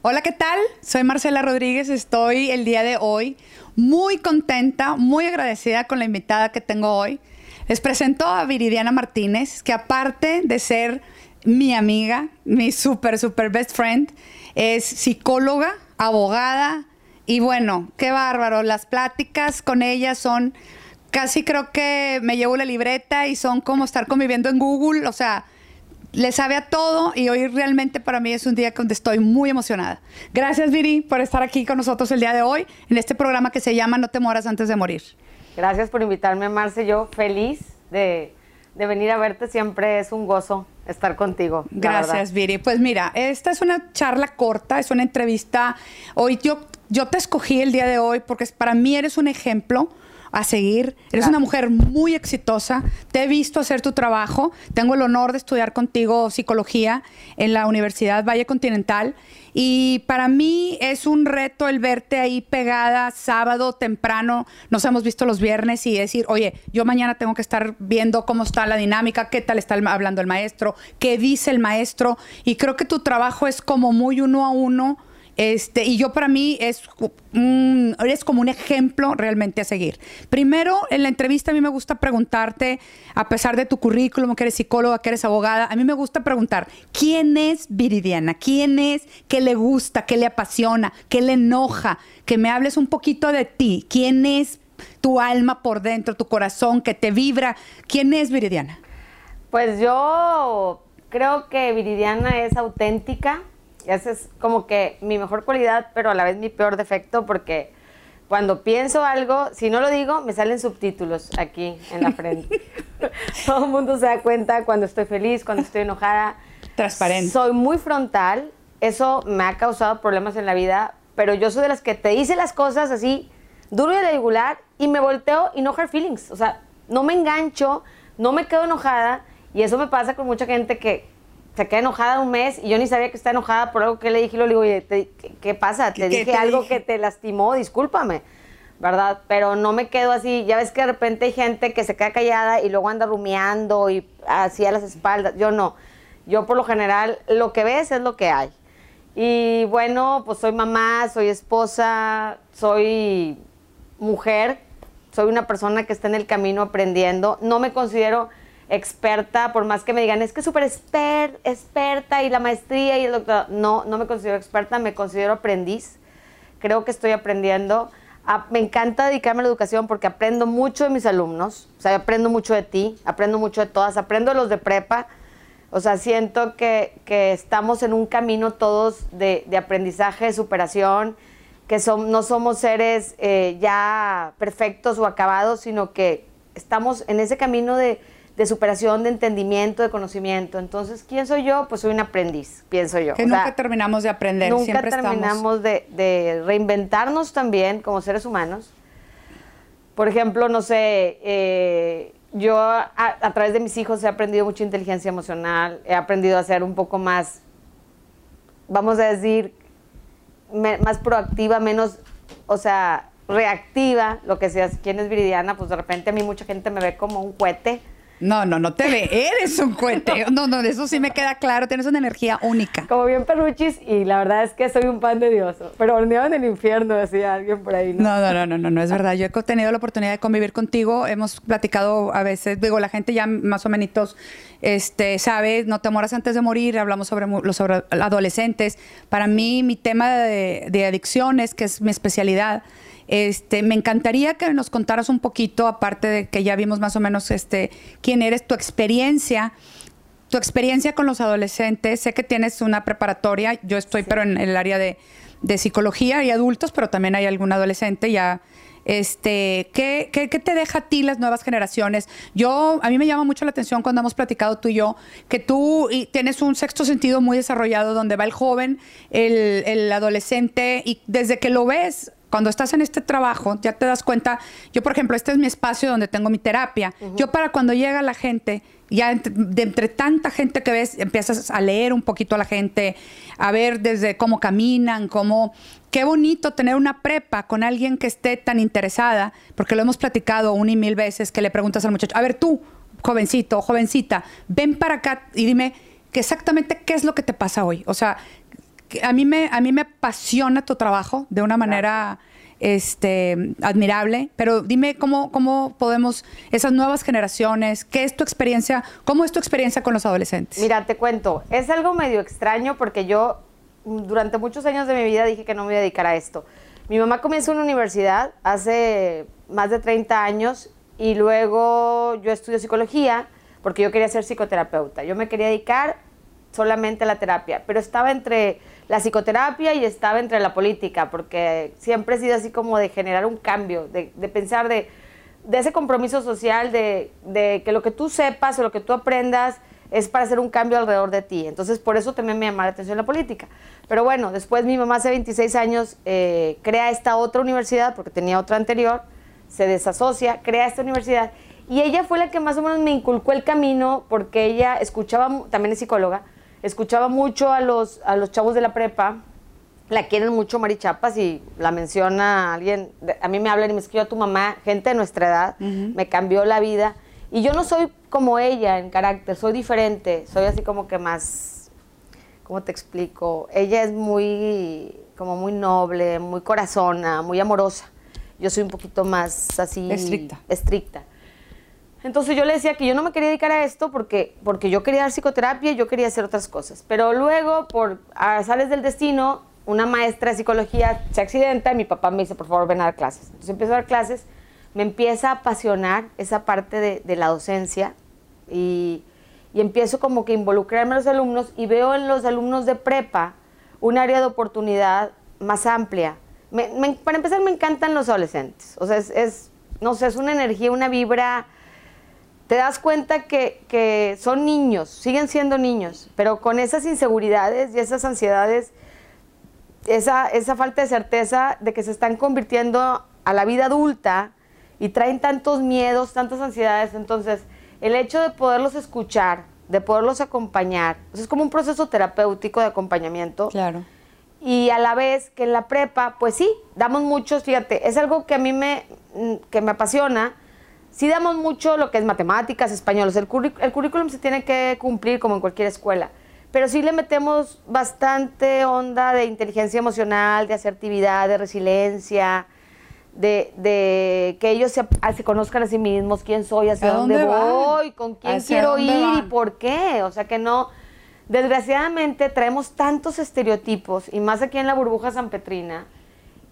Hola, ¿qué tal? Soy Marcela Rodríguez. Estoy el día de hoy muy contenta, muy agradecida con la invitada que tengo hoy. Les presento a Viridiana Martínez, que aparte de ser mi amiga, mi super, super best friend, es psicóloga, abogada y bueno, qué bárbaro. Las pláticas con ella son casi creo que me llevo la libreta y son como estar conviviendo en Google, o sea, le sabe a todo y hoy realmente para mí es un día donde estoy muy emocionada. Gracias Viri por estar aquí con nosotros el día de hoy en este programa que se llama No te moras antes de morir. Gracias por invitarme, Marce. Yo feliz de, venir a verte. Siempre es un gozo estar contigo. Gracias, Viri. Pues mira, esta es una charla corta, es una entrevista. Hoy yo, yo te escogí el día de hoy porque para mí eres un ejemplo a seguir. Eres una mujer muy exitosa. Te he visto hacer tu trabajo. Tengo el honor de estudiar contigo psicología en la Universidad Valle Continental. Y para mí es un reto el verte ahí pegada sábado temprano. Nos hemos visto los viernes y decir, oye, yo mañana tengo que estar viendo cómo está la dinámica, qué tal está hablando el maestro, qué dice el maestro. Y creo que tu trabajo es como muy uno a uno este, y yo para mí es, eres como un ejemplo realmente a seguir. Primero, en la entrevista a mí me gusta preguntarte, a pesar de tu currículum, que eres psicóloga, que eres abogada, a mí me gusta preguntar, ¿quién es Viridiana? ¿Quién es? ¿Qué le gusta? ¿Qué le apasiona? ¿Qué le enoja? Que me hables un poquito de ti. ¿Quién es tu alma por dentro, tu corazón que te vibra? ¿Quién es Viridiana? Pues yo creo que Viridiana es auténtica esa es como que mi mejor cualidad, pero a la vez mi peor defecto, porque cuando pienso algo, si no lo digo, me salen subtítulos aquí en la frente. Todo el mundo se da cuenta cuando estoy feliz, cuando estoy enojada. Transparente. Soy muy frontal, eso me ha causado problemas en la vida, pero yo soy de las que te dice las cosas así, duro y regular, y me volteo y no hard feelings. O sea, no me engancho, no me quedo enojada, y eso me pasa con mucha gente que se queda enojada un mes y yo ni sabía que está enojada por algo que le dije y le digo, oye, ¿qué, pasa? Te dije algo que te lastimó, discúlpame, ¿verdad? Pero no me quedo así, ya ves que de repente hay gente que se queda callada y luego anda rumiando y así a las espaldas, yo no, yo por lo general lo que ves es lo que hay. Y bueno, pues soy mamá, soy esposa, soy mujer, soy una persona que está en el camino aprendiendo, no me considero experta, por más que me digan, es que súper experta y la maestría y el doctorado. No, no me considero experta, me considero aprendiz. Creo que estoy aprendiendo. me encanta dedicarme a la educación porque aprendo mucho de mis alumnos, o sea, aprendo mucho de ti, aprendo mucho de todas, aprendo de los de prepa. O sea, siento que, estamos en un camino todos de, aprendizaje, de superación, que son, no somos seres eh, ya perfectos o acabados, sino que estamos en ese camino de, de superación, de entendimiento, de conocimiento. Entonces, ¿quién soy yo? Pues soy un aprendiz, pienso yo. Que nunca terminamos de aprender, nunca siempre terminamos de, reinventarnos también como seres humanos. Por ejemplo, no sé, eh, yo a, través de mis hijos he aprendido mucha inteligencia emocional, he aprendido a ser un poco más, vamos a decir, más proactiva, menos, o sea, reactiva, lo que sea. ¿Quién es Viridiana? Pues de repente a mí mucha gente me ve como un cohete no, no, no te ve. Eres un cohete. No, no, de eso sí me queda claro. Tienes una energía única. Como bien perruchis y la verdad es que soy un pan de Dios. Pero horneado en el infierno, decía alguien por ahí. ¿no? No, no, no, no, no, es verdad. Yo he tenido la oportunidad de convivir contigo. Hemos platicado a veces, digo, la gente ya más o menos este, sabe, no te moras antes de morir. Hablamos sobre los adolescentes. Para mí, mi tema de, de adicciones, que es mi especialidad, este, me encantaría que nos contaras un poquito, aparte de que ya vimos más o menos este, quién eres, tu experiencia, tu experiencia con los adolescentes. Sé que tienes una preparatoria, yo estoy pero en el área de, psicología y adultos, pero también hay algún adolescente ya. Este, ¿qué, ¿qué, te deja a ti las nuevas generaciones? Yo, a mí me llama mucho la atención cuando hemos platicado tú y yo, que tú tienes un sexto sentido muy desarrollado donde va el joven, el, el adolescente, y desde que lo ves, cuando estás en este trabajo, ya te das cuenta, yo por ejemplo, este es mi espacio donde tengo mi terapia. Yo para cuando llega la gente, ya de entre tanta gente que ves, empiezas a leer un poquito a la gente, a ver desde cómo caminan, cómo... Qué bonito tener una prepa con alguien que esté tan interesada, porque lo hemos platicado una y mil veces, que le preguntas al muchacho, a ver tú, jovencito, jovencita, ven para acá y dime que exactamente qué es lo que te pasa hoy. O sea, a mí me, a mí me apasiona tu trabajo de una manera este, admirable, pero dime cómo, cómo podemos, esas nuevas generaciones, qué es tu experiencia, cómo es tu experiencia con los adolescentes. Mira, te cuento, es algo medio extraño porque yo durante muchos años de mi vida dije que no me iba a dedicar a esto. Mi mamá comenzó en una universidad hace más de 30 años y luego yo estudio psicología porque yo quería ser psicoterapeuta. Yo me quería dedicar solamente a la terapia, pero estaba entre la psicoterapia y estaba entre la política, porque siempre he sido así como de generar un cambio, de, pensar de, ese compromiso social, de, que lo que tú sepas o lo que tú aprendas es para hacer un cambio alrededor de ti. Entonces, por eso también me llamó la atención la política. Pero bueno, después mi mamá hace 26 años eh, crea esta otra universidad, porque tenía otra anterior, se desasocia, crea esta universidad, y ella fue la que más o menos me inculcó el camino, porque ella escuchaba, también es psicóloga, escuchaba mucho a los, a los chavos de la prepa, la quieren mucho Mari Chapas y la menciona alguien, a mí me hablan y me escribe tu mamá, gente de nuestra edad, me cambió la vida. Y yo no soy como ella en carácter, soy diferente, soy así como que más, ¿cómo te explico? Ella es muy, como muy noble, muy corazona, muy amorosa. Yo soy un poquito más así... Estricta. Estricta. Entonces yo le decía que yo no me quería dedicar a esto porque, porque yo quería dar psicoterapia y yo quería hacer otras cosas. Pero luego, por sales del destino, una maestra de psicología se accidenta y mi papá me dice, por favor, ven a dar clases. Entonces empiezo a dar clases, me empieza a apasionar esa parte de, la docencia y, y, empiezo como que involucrarme a los alumnos y veo en los alumnos de prepa un área de oportunidad más amplia. para empezar, me encantan los adolescentes. O sea, es, es, no sé, es una energía, una vibra te das cuenta que, son niños, siguen siendo niños, pero con esas inseguridades y esas ansiedades, esa, esa falta de certeza de que se están convirtiendo a la vida adulta y traen tantos miedos, tantas ansiedades, entonces el hecho de poderlos escuchar, de poderlos acompañar, es como un proceso terapéutico de acompañamiento. Claro. Y a la vez que en la prepa, pues sí, damos muchos, fíjate, es algo que a mí me, que me apasiona, sí damos mucho lo que es matemáticas, español. El, el currículum se tiene que cumplir como en cualquier escuela. Pero sí le metemos bastante onda de inteligencia emocional, de asertividad, de resiliencia, de, que ellos se, se, conozcan a sí mismos, quién soy, hacia dónde, voy, con quién quiero ir y por qué. O sea que no, desgraciadamente traemos tantos estereotipos, y más aquí en la burbuja San Petrina,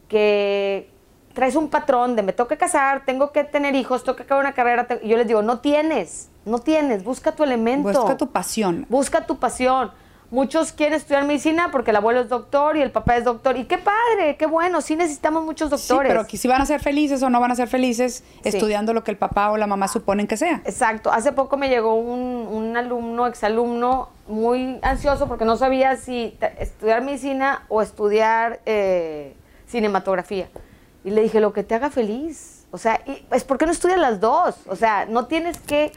que traes un patrón de me toca casar, tengo que tener hijos, tengo que acabar una carrera. Y yo les digo, no tienes, no tienes, busca tu elemento. Busca tu pasión. Busca tu pasión. Muchos quieren estudiar medicina porque el abuelo es doctor y el papá es doctor. Y qué padre, qué bueno, sí necesitamos muchos doctores. Sí, pero si van a ser felices o no van a ser felices estudiando lo que el papá o la mamá suponen que sea. Exacto. Hace poco me llegó un, un alumno, exalumno, muy ansioso porque no sabía si estudiar medicina o estudiar eh, cinematografía. Y le dije, lo que te haga feliz. O sea, es porque no estudian las dos. O sea, no tienes que...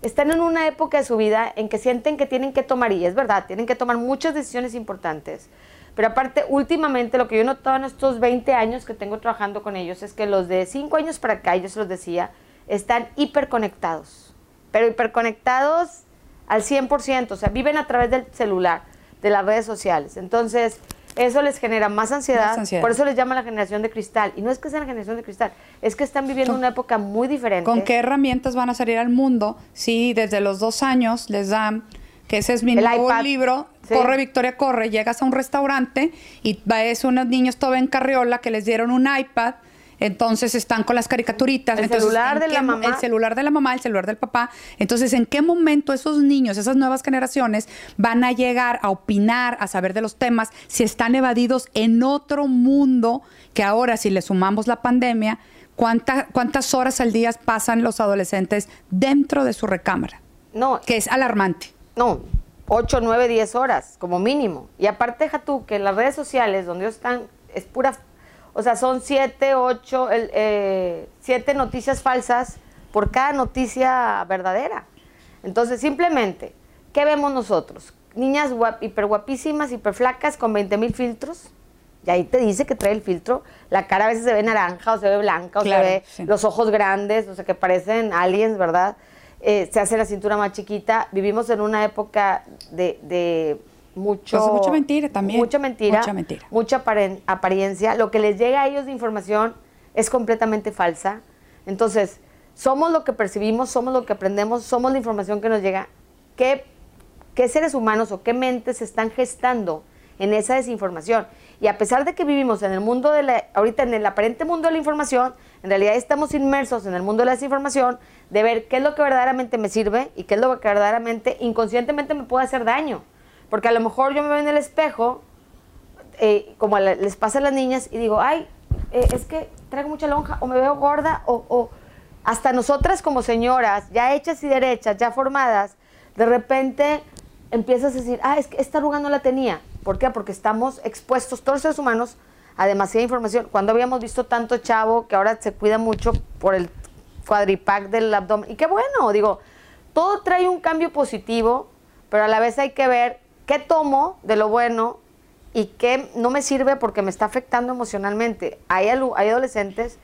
Están en una época de su vida en que sienten que tienen que tomar, y es verdad, tienen que tomar muchas decisiones importantes. Pero aparte, últimamente, lo que yo he notado en estos 20 años que tengo trabajando con ellos es que los de 5 años para acá, yo se los decía, están hiperconectados. Pero hiperconectados al 100%, o sea, viven a través del celular, de las redes sociales. Entonces, eso les genera más ansiedad, Por eso les llama la generación de cristal. Y no es que sea la generación de cristal, es que están viviendo una época muy diferente. ¿Con qué herramientas van a salir al mundo si desde los dos años les dan, que ese es mi nuevo libro, Corre Victoria Corre, llegas a un restaurante y ves unos niños todo en carriola que les dieron un iPad entonces están con las caricaturitas. El celular de la mamá. El celular de la mamá, el celular del papá. Entonces, ¿en qué momento esos niños, esas nuevas generaciones, van a llegar a opinar, a saber de los temas, si están evadidos en otro mundo que ahora, si le sumamos la pandemia, ¿cuántas horas al día pasan los adolescentes dentro de su recámara? No. Que es alarmante. No, 8, 9, 10 horas como mínimo. Y aparte, deja tú que en las redes sociales donde ellos están, es pura o sea, son siete, ocho, eh, siete noticias falsas por cada noticia verdadera. Entonces, simplemente, ¿qué vemos nosotros? Niñas guap, hiper guapísimas, hiper flacas, con 20 mil filtros. Y ahí te dice que trae el filtro. La cara a veces se ve naranja o se ve blanca o se ve los ojos grandes, o sea, que parecen aliens, ¿verdad? Eh, se hace la cintura más chiquita. Vivimos en una época de mucho... Pues mucha mentira también. Mucha mentira. Mucha mentira. Mucha apariencia. Lo que les llega a ellos de información es completamente falsa. Entonces, somos lo que percibimos, somos lo que aprendemos, somos la información que nos llega. ¿Qué, qué seres humanos o qué mentes se están gestando en esa desinformación? Y a pesar de que vivimos en el mundo de la, ahorita en el aparente mundo de la información, en realidad estamos inmersos en el mundo de la desinformación, de ver qué es lo que verdaderamente me sirve y qué es lo que verdaderamente inconscientemente me puede hacer daño. Porque a lo mejor yo me veo en el espejo, eh, como les pasa a las niñas, y digo, ay, eh, es que traigo mucha lonja, o me veo gorda, o, o hasta nosotras como señoras, ya hechas y derechas, ya formadas, de repente empiezas a decir, ah, es que esta arruga no la tenía. ¿Por qué? Porque estamos expuestos, todos los seres humanos, a demasiada información. Cuando habíamos visto tanto chavo que ahora se cuida mucho por el cuadripack del abdomen. Y qué bueno, digo, todo trae un cambio positivo, pero a la vez hay que ver qué tomo de lo bueno y qué no me sirve porque me está afectando emocionalmente. Hay, adolescentes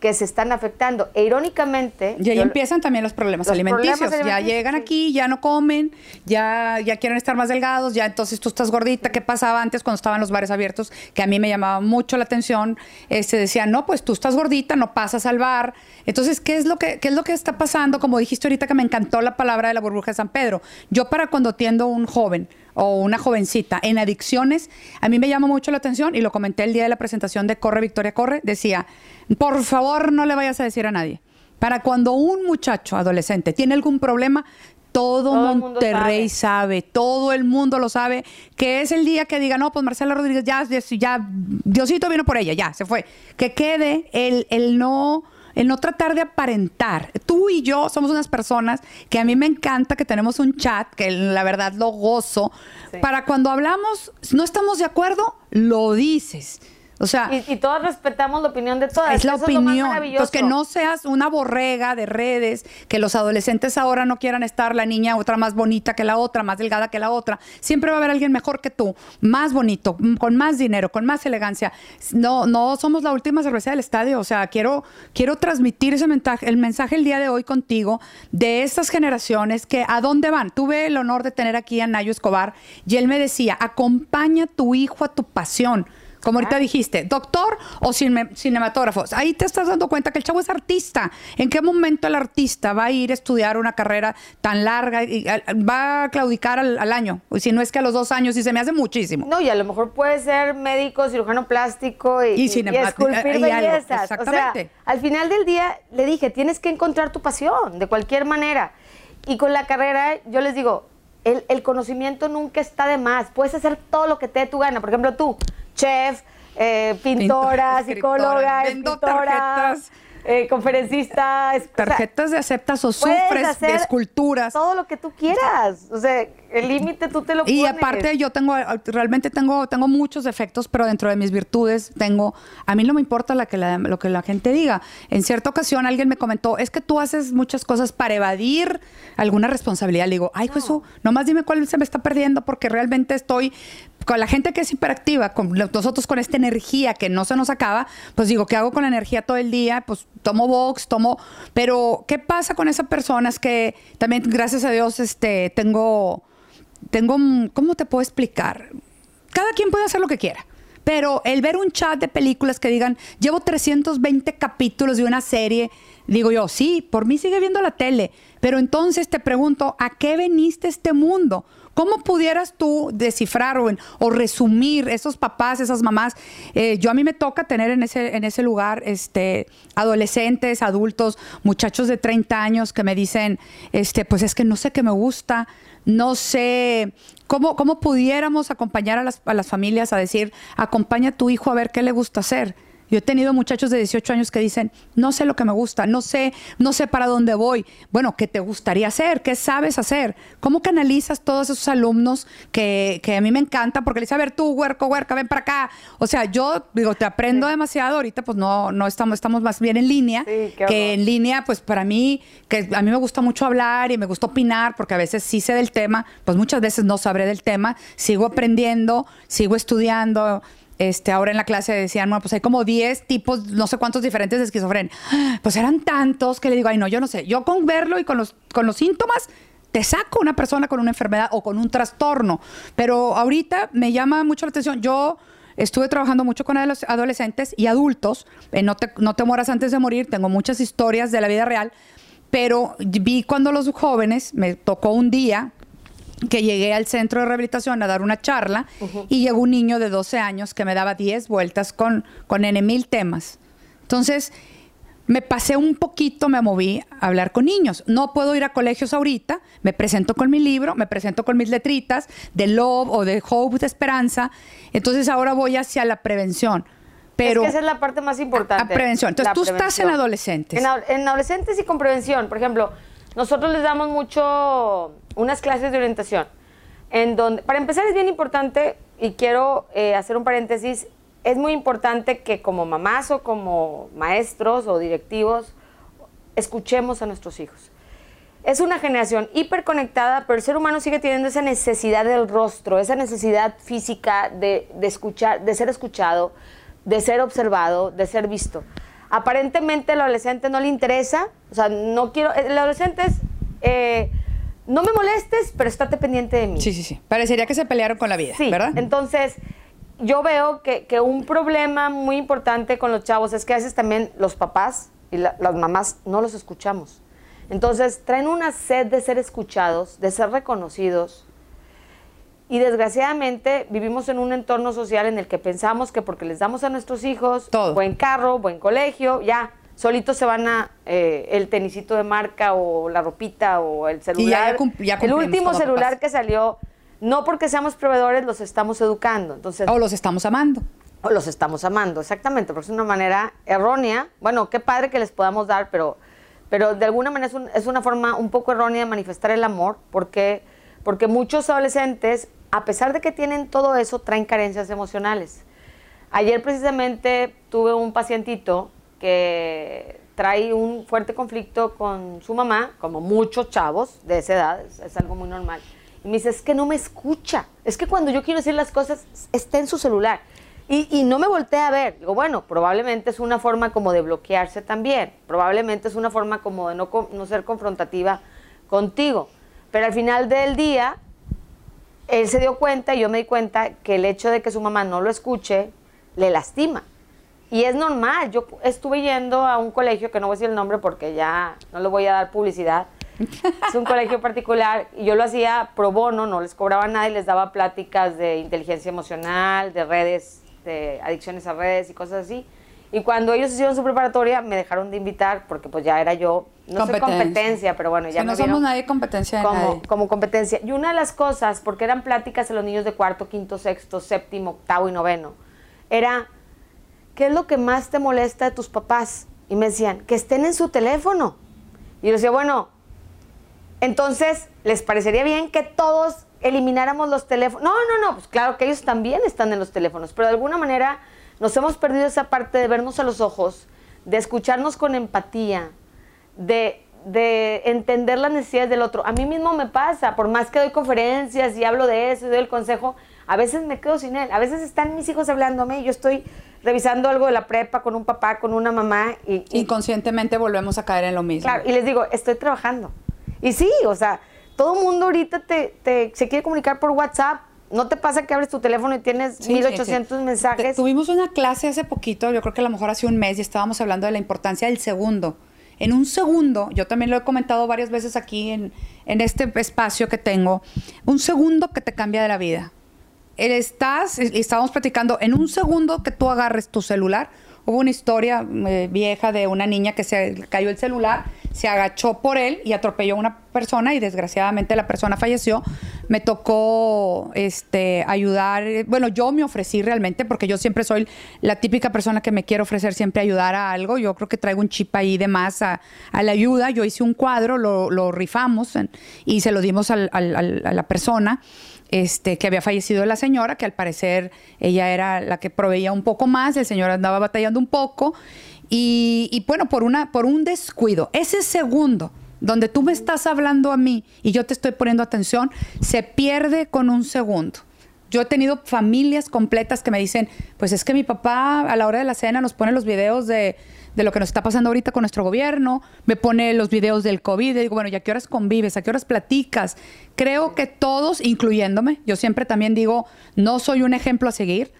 que se están afectando. E irónicamente... Y ahí yo- empiezan también los problemas Los alimenticios. problemas ya llegan sí. aquí, ya no comen, ya, ya quieren estar más delgados, ya entonces tú estás gordita. ¿Qué pasaba antes cuando estaban los bares abiertos? Que a mí me llamaba mucho la atención. Este, decían, no, pues tú estás gordita, no pasas al bar. Entonces, ¿qué es, lo que, ¿qué es lo que está pasando? Como dijiste ahorita que me encantó la palabra de la burbuja de San Pedro. Yo para cuando atiendo un joven o una jovencita en adicciones, a mí me llama mucho la atención y lo comenté el día de la presentación de Corre Victoria Corre, decía, por favor no le vayas a decir a nadie. Para cuando un muchacho adolescente tiene algún problema, todo, Monterrey sabe. todo el mundo lo sabe, que es el día que diga, no, pues Marcela Rodríguez, ya, ya, ya, Diosito vino por ella, ya, se fue. Que quede el, el no el no tratar de aparentar. Tú y yo somos unas personas que a mí me encanta que tenemos un chat, que la verdad lo gozo. Sí. Para cuando hablamos, no estamos de acuerdo, lo dices. O sea, Y, y todos respetamos la opinión de todas. es la Eso lo más opinión. que no seas una borrega de redes, que los adolescentes ahora no quieran estar la niña otra más bonita que la otra, más delgada que la otra. Siempre va a haber alguien mejor que tú, más bonito, con más dinero, con más elegancia. No, no somos la última cerveza del estadio. O sea, quiero, quiero transmitir ese mensaje, el mensaje el día de hoy contigo de estas generaciones que a dónde van. Tuve el honor de tener aquí a Nayo Escobar y él me decía, acompaña a tu hijo a tu pasión. Como ahorita Ah. dijiste, doctor o cine- cinematógrafo. Ahí te estás dando cuenta que el chavo es artista. ¿En qué momento el artista va a ir a estudiar una carrera tan larga y a- va a claudicar al, al año? Si no es que a los dos años y se me hace muchísimo. No, y a lo mejor puede ser médico, cirujano plástico y, Y y- esculpir y algo, bellezas. exactamente. O sea, al final del día le dije, tienes que encontrar tu pasión, de cualquier manera. Y con la carrera, yo les digo, el, el conocimiento nunca está de más. Puedes hacer todo lo que te dé tu gana. Por ejemplo, tú, chef, eh, pintora, Pintora, psicóloga, escritora, tarjetas. eh, conferencista. es- o sea, Tarjetas de aceptas o sufres de esculturas. Todo lo que tú quieras. O sea, el límite tú te lo pones. Y aparte yo tengo, realmente tengo, tengo muchos defectos, pero dentro de mis virtudes tengo, a mí no me importa la que la- lo que la gente diga. En cierta ocasión alguien me comentó, es que tú haces muchas cosas para evadir alguna responsabilidad. Le digo, ay, Jesús, nomás dime cuál se me está perdiendo porque realmente estoy con la gente que es hiperactiva, con nosotros con esta energía que no se nos acaba, pues digo, ¿qué hago con la energía todo el día? Pues tomo box, tomo, pero ¿qué pasa con esas personas que también, gracias a Dios, este, tengo tengo, ¿cómo te puedo explicar? Cada quien puede hacer lo que quiera. Pero el ver un chat de películas que digan, llevo 320 capítulos de una serie, digo yo, sí, por mí sigue viendo la tele. Pero entonces te pregunto, ¿a qué veniste este mundo? ¿Cómo pudieras tú descifrar o, o resumir esos papás, esas mamás? Eh, yo a mí me toca tener en ese, en ese lugar este, adolescentes, adultos, muchachos de 30 años que me dicen, este, pues es que no sé qué me gusta, no sé cómo, cómo pudiéramos acompañar a las, a las familias a decir, acompaña a tu hijo a ver qué le gusta hacer. Yo he tenido muchachos de 18 años que dicen, no sé lo que me gusta, no sé, no sé para dónde voy. Bueno, ¿qué te gustaría hacer? ¿Qué sabes hacer? ¿Cómo canalizas todos esos alumnos que, que a mí me encanta? Porque les dice, a ver, tú, huerco, huerca, ven para acá. O sea, yo digo, te aprendo demasiado. Ahorita, pues no, no estamos, estamos más bien en línea. Sí, que en línea, pues para mí, que a mí me gusta mucho hablar y me gusta opinar, porque a veces sí sé del tema, pues muchas veces no sabré del tema, sigo aprendiendo, sigo estudiando. Este, ahora en la clase decían, bueno, pues hay como 10 tipos, no sé cuántos diferentes de esquizofrenia. Pues eran tantos que le digo, ay, no, yo no sé. Yo con verlo y con los, síntomas, te saca una persona con una enfermedad o con un trastorno. Pero ahorita me llama mucho la atención. Yo estuve trabajando mucho con adolescentes y adultos. no, te, no te moras antes de morir. Tengo muchas historias de la vida real. Pero vi cuando los jóvenes, me tocó un día que llegué al centro de rehabilitación a dar una charla y llegó un niño de 12 años que me daba 10 vueltas con, con N mil temas. Entonces, me pasé un poquito, me moví a hablar con niños. No puedo ir a colegios ahorita, me presento con mi libro, me presento con mis letritas de Love o de Hope, de Esperanza. Entonces ahora voy hacia la prevención. Pero es que esa es la parte más importante. La prevención. Entonces tú estás en adolescentes. En, adolescentes y con prevención. Por ejemplo, nosotros les damos mucho unas clases de orientación. En donde, para empezar, es bien importante, y quiero eh, hacer un paréntesis, es muy importante que como mamás o como maestros o directivos escuchemos a nuestros hijos. Es una generación hiperconectada, pero el ser humano sigue teniendo esa necesidad del rostro, esa necesidad física de, escuchar, de ser escuchado, de ser observado, de ser visto. Aparentemente al adolescente no le interesa, o sea, no quiero, el adolescente es, eh, no me molestes, pero estate pendiente de mí. Sí, sí, sí. Parecería que se pelearon con la vida, sí. ¿verdad? Entonces, yo veo que, un problema muy importante con los chavos es que a veces también los papás y las mamás no los escuchamos. Entonces traen una sed de ser escuchados, de ser reconocidos. Y desgraciadamente vivimos en un entorno social en el que pensamos que porque les damos a nuestros hijos buen carro, buen colegio, ya, solitos se van a eh, el tenisito de marca o la ropita o el celular. el último celular que salió no porque seamos proveedores los estamos educando. Entonces, o los estamos amando. O los estamos amando, exactamente, porque es una manera errónea. Bueno, qué padre que les podamos dar, pero, pero de alguna manera es, una forma un poco errónea de manifestar el amor, porque, porque muchos adolescentes, a pesar de que tienen todo eso, traen carencias emocionales. Ayer precisamente tuve un pacientito que trae un fuerte conflicto con su mamá, como muchos chavos de esa edad, es algo muy normal. Y me dice, es que no me escucha. Es que cuando yo quiero decir las cosas, está en su celular. Y, no me voltea a ver. Digo, bueno, probablemente es una forma como de bloquearse también. Probablemente es una forma como de no, no ser confrontativa contigo. Pero al final del día, él se dio cuenta y yo me di cuenta que el hecho de que su mamá no lo escuche le lastima. Y es normal. Yo estuve yendo a un colegio, que no voy a decir el nombre porque ya no le voy a dar publicidad, es un colegio particular y yo lo hacía pro bono, no les cobraba nada y les daba pláticas de inteligencia emocional, de redes, de adicciones a redes y cosas así. Y cuando ellos hicieron su preparatoria, me dejaron de invitar porque pues ya era yo, no sé competencia, pero bueno, ya no somos nadie competencia como, como competencia. Y una de las cosas, porque eran pláticas a los niños de cuarto, quinto, sexto, séptimo, octavo y noveno, era, ¿qué es lo que más te molesta de tus papás? Y me decían, que estén en su teléfono. Y yo decía, bueno, entonces, ¿les parecería bien que todos elimináramos los teléfonos? No, no, no, pues claro que ellos también están en los teléfonos, pero de alguna manera nos hemos perdido esa parte de vernos a los ojos, de escucharnos con empatía, de, entender las necesidades del otro. A mí mismo me pasa, por más que doy conferencias y hablo de eso y doy el consejo, a veces me quedo sin él. A veces están mis hijos hablándome y yo estoy revisando algo de la prepa con un papá, con una mamá. Y, Inconscientemente volvemos a caer en lo mismo. Claro, y les digo, estoy trabajando. Y sí, o sea, todo el mundo ahorita te, se quiere comunicar por WhatsApp. ¿No te pasa que abres tu teléfono y tienes 1800 mensajes? tuvimos una clase hace poquito, yo creo que a lo mejor hace un mes, y estábamos hablando de la importancia del segundo. En un segundo, yo también lo he comentado varias veces aquí en, en este espacio que tengo, un segundo que te cambia de la vida. Estás, y estábamos platicando, en un segundo que tú agarres tu celular, Hubo una historia eh, vieja de una niña que se cayó el celular, se agachó por él y atropelló a una persona y desgraciadamente la persona falleció. Me tocó este, ayudar, bueno, yo me ofrecí realmente porque yo siempre soy la típica persona que me quiere ofrecer siempre ayudar a algo. Yo creo que traigo un chip ahí de más a, la ayuda. Yo hice un cuadro, lo, rifamos y se lo dimos a la persona este, que había fallecido la señora, que al parecer ella era la que proveía un poco más, el señor andaba batallando un poco, y, bueno, por, una, por un descuido, ese segundo donde tú me estás hablando a mí y yo te estoy poniendo atención, se pierde con un segundo. Yo he tenido familias completas que me dicen, pues es que mi papá a la hora de la cena nos pone los videos de, de lo que nos está pasando ahorita con nuestro gobierno, me pone los videos del COVID, y digo, bueno, ¿y a qué horas convives? ¿A qué horas platicas? Creo que todos, incluyéndome, yo siempre también digo, no soy un ejemplo a seguir,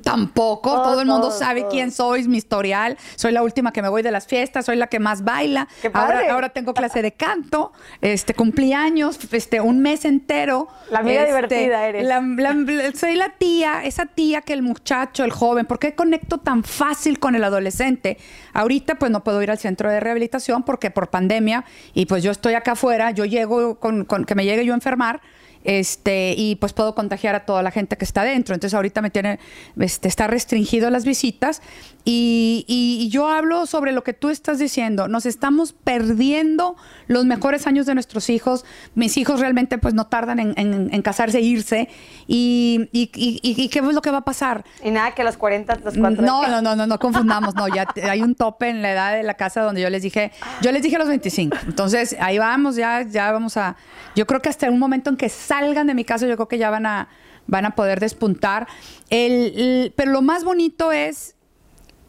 Tampoco, todo, el mundo sabe quién soy, mi historial. Soy la última que me voy de las fiestas, soy la que más baila. Ahora, ahora tengo clase de canto, este cumpleaños, este un mes entero. La amiga este, divertida eres. soy la tía, esa tía que el muchacho, el joven, ¿por qué conecto tan fácil con el adolescente? Ahorita pues no puedo ir al centro de rehabilitación porque por pandemia y pues yo estoy acá afuera, yo llego con, con que me llegue yo a enfermar este, y pues puedo contagiar a toda la gente que está dentro. Entonces ahorita me tiene, este, está restringido las visitas y, y, yo hablo sobre lo que tú estás diciendo. Nos estamos perdiendo los mejores años de nuestros hijos. Mis hijos realmente pues no tardan en, en, casarse e irse. Y, y, qué es lo que va a pasar? Y nada que a los 40, los No, no, no, no, no confundamos. No, ya hay un tope en la edad de la casa donde yo les dije, yo les dije a los 25. Entonces ahí vamos, ya, ya vamos a... Yo creo que hasta un momento en que salgan de mi casa, yo creo que ya van a, van a poder despuntar. El, pero lo más bonito es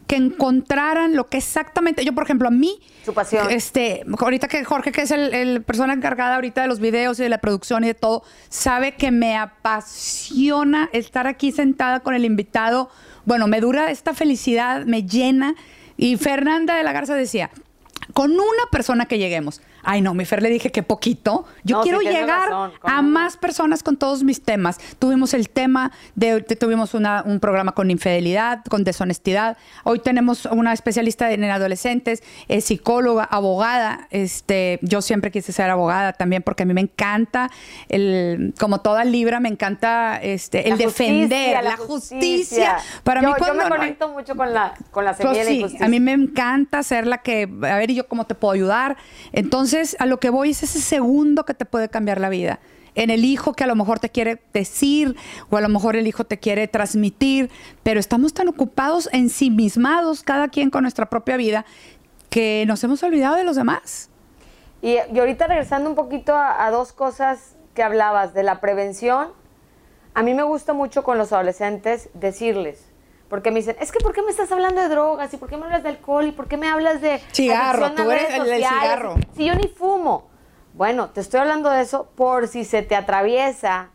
que encontraran lo que exactamente, yo por ejemplo, a mí, su pasión. Este, ahorita que Jorge, que es el, el, persona encargada ahorita de los videos y de la producción y de todo, sabe que me apasiona estar aquí sentada con el invitado. Bueno, me dura esta felicidad, me llena. Y Fernanda de la Garza decía, con una persona que lleguemos, Ay, no, mi Fer le dije que poquito. Yo quiero llegar a más personas con todos mis temas. Tuvimos el tema de, tuvimos un programa con infidelidad, con deshonestidad. Hoy tenemos una especialista en adolescentes, es psicóloga, abogada. Este, yo siempre quise ser abogada también porque a mí me encanta el, como toda libra, me encanta este, el defender la, justicia. Para mí cuando yo me conecto mucho con la con la pues sí, A mí me encanta ser la que, a ver, ¿y yo cómo te puedo ayudar? Entonces entonces, a lo que voy es ese segundo que te puede cambiar la vida. En el hijo que a lo mejor te quiere decir o a lo mejor el hijo te quiere transmitir, pero estamos tan ocupados, ensimismados, cada quien con nuestra propia vida, que nos hemos olvidado de los demás. Y, ahorita regresando un poquito a, a dos cosas que hablabas, de la prevención, a mí me gusta mucho con los adolescentes decirles, porque me dicen, es que ¿por qué me estás hablando de drogas? ¿Y por qué me hablas de alcohol? ¿Y por qué me hablas de cigarro? Tú eres el del cigarro. Si yo ni fumo. Bueno, te estoy hablando de eso por si se te atraviesa,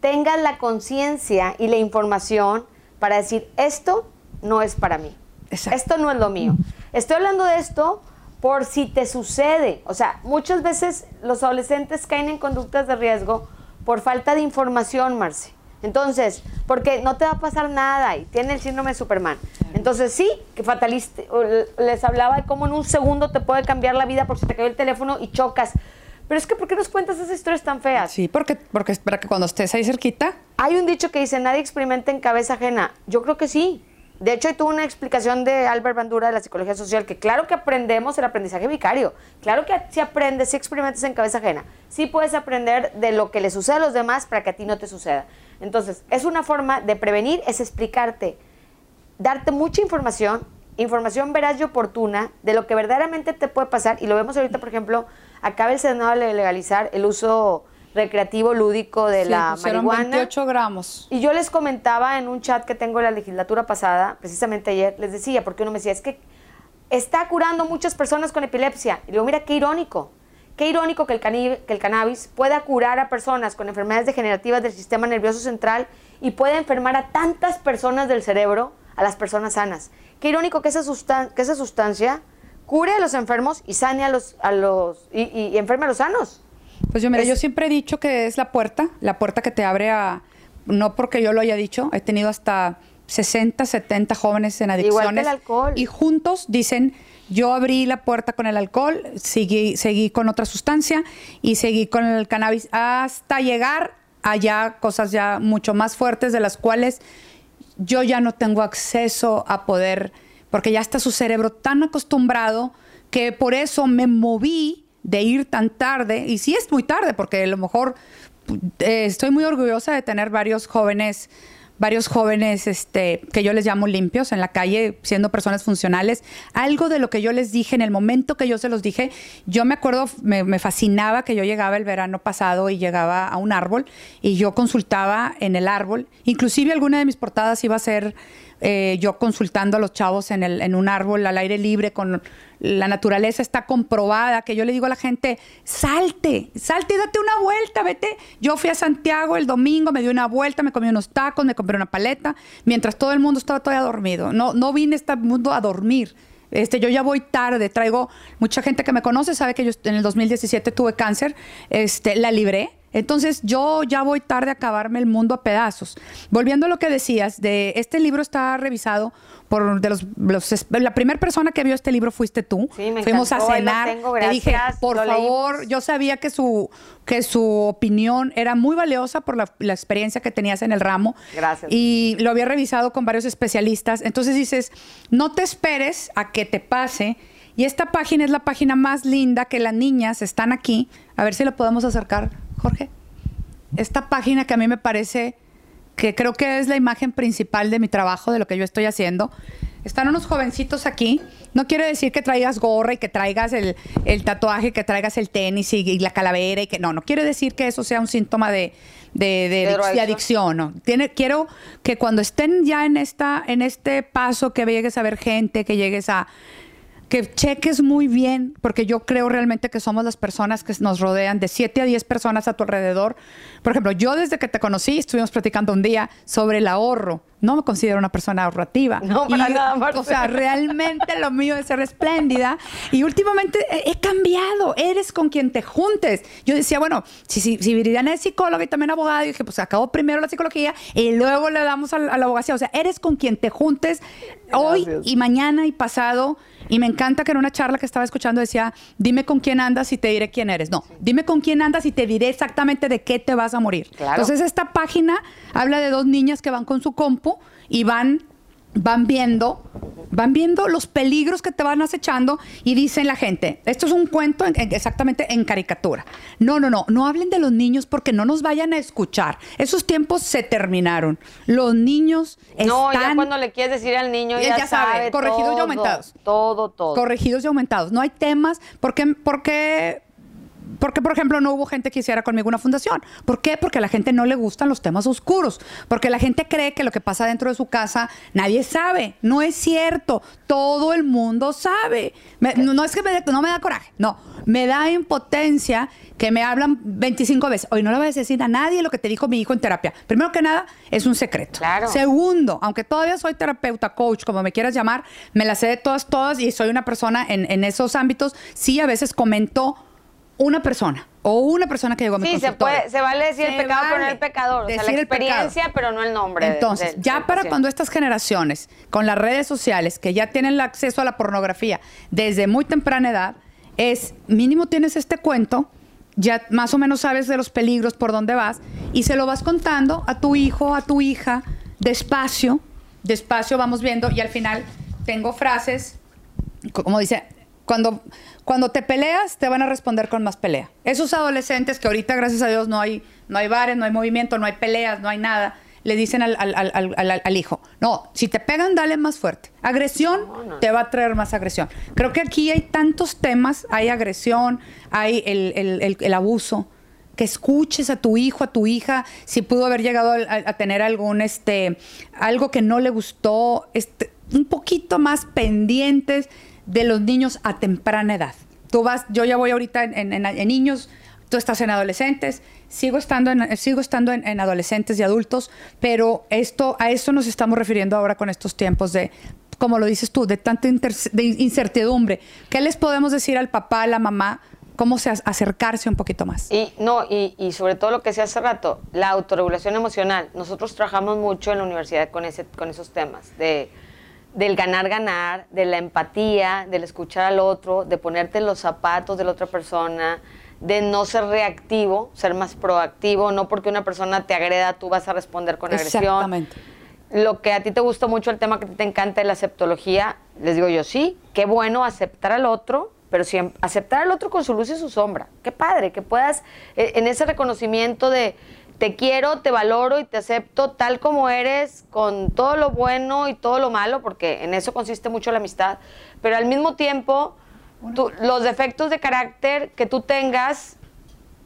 tengas la conciencia y la información para decir, esto no es para mí. Esto no es lo mío. Estoy hablando de esto por si te sucede. O sea, muchas veces los adolescentes caen en conductas de riesgo por falta de información, Marce. Entonces, porque no te va a pasar nada y tiene el síndrome de Superman. Entonces, sí, que fatalista, les hablaba de cómo en un segundo te puede cambiar la vida porque se te cayó el teléfono y chocas. Pero es que, ¿por qué nos cuentas esas historias tan feas? Sí, porque, porque para que cuando estés ahí cerquita. Hay un dicho que dice, nadie experimenta en cabeza ajena. Yo creo que sí. De hecho, tuvo una explicación de Albert Bandura de la psicología social que claro que aprendemos el aprendizaje vicario. Claro que si aprendes, si experimentas en cabeza ajena, sí puedes aprender de lo que le sucede a los demás para que a ti no te suceda. Entonces, es una forma de prevenir, es explicarte, darte mucha información, información veraz y oportuna de lo que verdaderamente te puede pasar. Y lo vemos ahorita, por ejemplo, acaba el Senado de legalizar el uso recreativo lúdico de la marihuana. 28 gramos. Y yo les comentaba en un chat que tengo en la legislatura pasada, precisamente ayer, les decía, porque uno me decía, es que está curando muchas personas con epilepsia. Y digo, mira qué irónico. Qué irónico que el, que el cannabis pueda curar a personas con enfermedades degenerativas del sistema nervioso central y pueda enfermar a tantas personas del cerebro, a las personas sanas. Qué irónico que esa, que esa sustancia cure a los enfermos y sane a los, a los y, enferme a los sanos. Pues yo, mira, yo siempre he dicho que es la puerta, la puerta que te abre a, no porque yo lo haya dicho, he tenido hasta 60, 70 jóvenes en adicciones. Igual que el alcohol. Y juntos dicen, yo abrí la puerta con el alcohol, seguí, seguí con otra sustancia y seguí con el cannabis hasta llegar allá cosas ya mucho más fuertes de las cuales yo ya no tengo acceso a poder, porque ya está su cerebro tan acostumbrado que por eso me moví de ir tan tarde, y sí es muy tarde, porque a lo mejor eh, estoy muy orgullosa de tener varios jóvenes varios jóvenes este, que yo les llamo limpios en la calle, siendo personas funcionales. Algo de lo que yo les dije en el momento que yo se los dije, yo me acuerdo, me, me fascinaba que yo llegaba el verano pasado y llegaba a un árbol y yo consultaba en el árbol. Inclusive alguna de mis portadas iba a ser eh, yo consultando a los chavos en, el, en un árbol al aire libre con la naturaleza está comprobada, que yo le digo a la gente, salte, salte y date una vuelta, vete. Yo fui a Santiago el domingo, me di una vuelta, me comí unos tacos, me compré una paleta, mientras todo el mundo estaba todavía dormido. No, no vine a este mundo a dormir. Este, yo ya voy tarde, traigo mucha gente que me conoce, sabe que yo en el 2017 tuve cáncer, este, la libré, entonces yo ya voy tarde a acabarme el mundo a pedazos. Volviendo a lo que decías, de este libro está revisado por de los, la primera persona que vio este libro fuiste tú. Sí, me Fuimos a encantó, cenar. tengo, Te dije, por lo favor, leímos. yo sabía que su que su opinión era muy valiosa por la, la experiencia que tenías en el ramo. Gracias. Y lo había revisado con varios especialistas. Entonces dices, no te esperes a que te pase. Y esta página es la página más linda que las niñas están aquí. A ver si la podemos acercar, Jorge. Esta página que a mí me parece que creo que es la imagen principal de mi trabajo, de lo que yo estoy haciendo. Están unos jovencitos aquí. No quiere decir que traigas gorra y que traigas el, el tatuaje, que traigas el tenis y, y la calavera y que no, no quiere decir que eso sea un síntoma de, de, adicción. No. Tiene, quiero que cuando estén ya en esta, en este paso, que llegues a ver gente, que llegues a que cheques muy bien, porque yo creo realmente que somos las personas que nos rodean, de 7 a 10 personas a tu alrededor. Por ejemplo, yo desde que te conocí, estuvimos platicando un día sobre el ahorro. No me considero una persona ahorrativa. No, para Y, nada, Marta. O sea, realmente lo mío es ser espléndida. Y últimamente he, he cambiado. Eres con quien te juntes. Yo decía, bueno, si, si, si Viridiana es psicóloga y también abogada, dije, pues acabo primero la psicología y luego le damos a, la- a la abogacía. O sea, eres con quien te juntes hoy Gracias. y mañana y pasado. Y me encanta que en una charla que estaba escuchando decía, dime con quién andas y te diré quién eres. No, dime con quién andas y te diré exactamente de qué te vas a morir. Claro. Entonces esta página habla de dos niñas que van con su compu y van van viendo van viendo los peligros que te van acechando y dicen la gente, esto es un cuento en- en- exactamente en caricatura. No, no, no, no hablen de los niños porque no nos vayan a escuchar. Esos tiempos se terminaron. Los niños No, ya están cuando le quieres decir al niño, Él ya, ya sabe, sabe. corregidos y aumentados. Todo, todo. corregidos y aumentados. No hay temas. ¿Por qué, por qué- por ejemplo, no hubo gente que hiciera conmigo una fundación? ¿Por qué? Porque a la gente no le gustan los temas oscuros. Porque la gente cree que lo que pasa dentro de su casa nadie sabe. No es cierto. Todo el mundo sabe. Me- no, no es que me, no me da coraje. No. Me da impotencia que me hablan 25 veces. Hoy no le voy a decir a nadie lo que te dijo mi hijo en terapia. Primero que nada, es un secreto. Claro. Segundo, aunque todavía soy terapeuta, coach, como me quieras llamar, me la sé de todas, todas y soy una persona en, en esos ámbitos. Sí, a veces comento una persona o una persona que llegó a mi Sí, se, puede, se vale decir el pecado, pero no vale el pecador. O sea, la experiencia, pero no el nombre. de- Entonces, ya para cuando estas generaciones, con las redes sociales, que ya tienen el acceso a la pornografía desde muy temprana edad, es mínimo tienes este cuento, ya más o menos sabes de los peligros por dónde vas, y se lo vas contando a tu hijo, a tu hija, despacio, despacio vamos viendo, y al final tengo frases, como dice, cuando, cuando te peleas, te van a responder con más pelea. Esos adolescentes que ahorita, gracias a Dios, no hay, no hay bares, no hay movimiento, no hay peleas, no hay nada, le dicen al, al- al- al- al- al hijo, no, si te pegan, dale más fuerte. Agresión No, no. te va a traer más agresión. Creo que aquí hay tantos temas, hay agresión, hay el, el- el- el abuso, que escuches a tu hijo, a tu hija, si pudo haber llegado a, a- a tener algún, este, algo que no le gustó, este, un poquito más pendientes de los niños a temprana edad. Tú vas, yo ya voy ahorita en, niños, tú estás en adolescentes, sigo estando en, sigo estando en, en adolescentes y adultos, pero esto, a esto nos estamos refiriendo ahora con estos tiempos de, como lo dices tú, de tanta de incertidumbre. ¿Qué les podemos decir al papá, a la mamá? ¿Cómo se ac- acercarse un poquito más? Y no, y, y sobre todo lo que decía hace rato, la autorregulación emocional. Nosotros trabajamos mucho en la universidad con, ese, con esos temas, de, del ganar, ganar, de la empatía, del escuchar al otro, de ponerte en los zapatos de la otra persona, de no ser reactivo, ser más proactivo, no porque una persona te agreda, tú vas a responder con agresión. Exactamente. Lo que a ti te gusta mucho, el tema que te encanta de la aceptología, les digo yo, sí, qué bueno aceptar al otro, pero siempre, aceptar al otro con su luz y su sombra. Qué padre, que puedas, eh, en ese reconocimiento de te quiero, te valoro y te acepto tal como eres, con todo lo bueno y todo lo malo, porque en eso consiste mucho la amistad, pero al mismo tiempo, los defectos de carácter que tú tengas,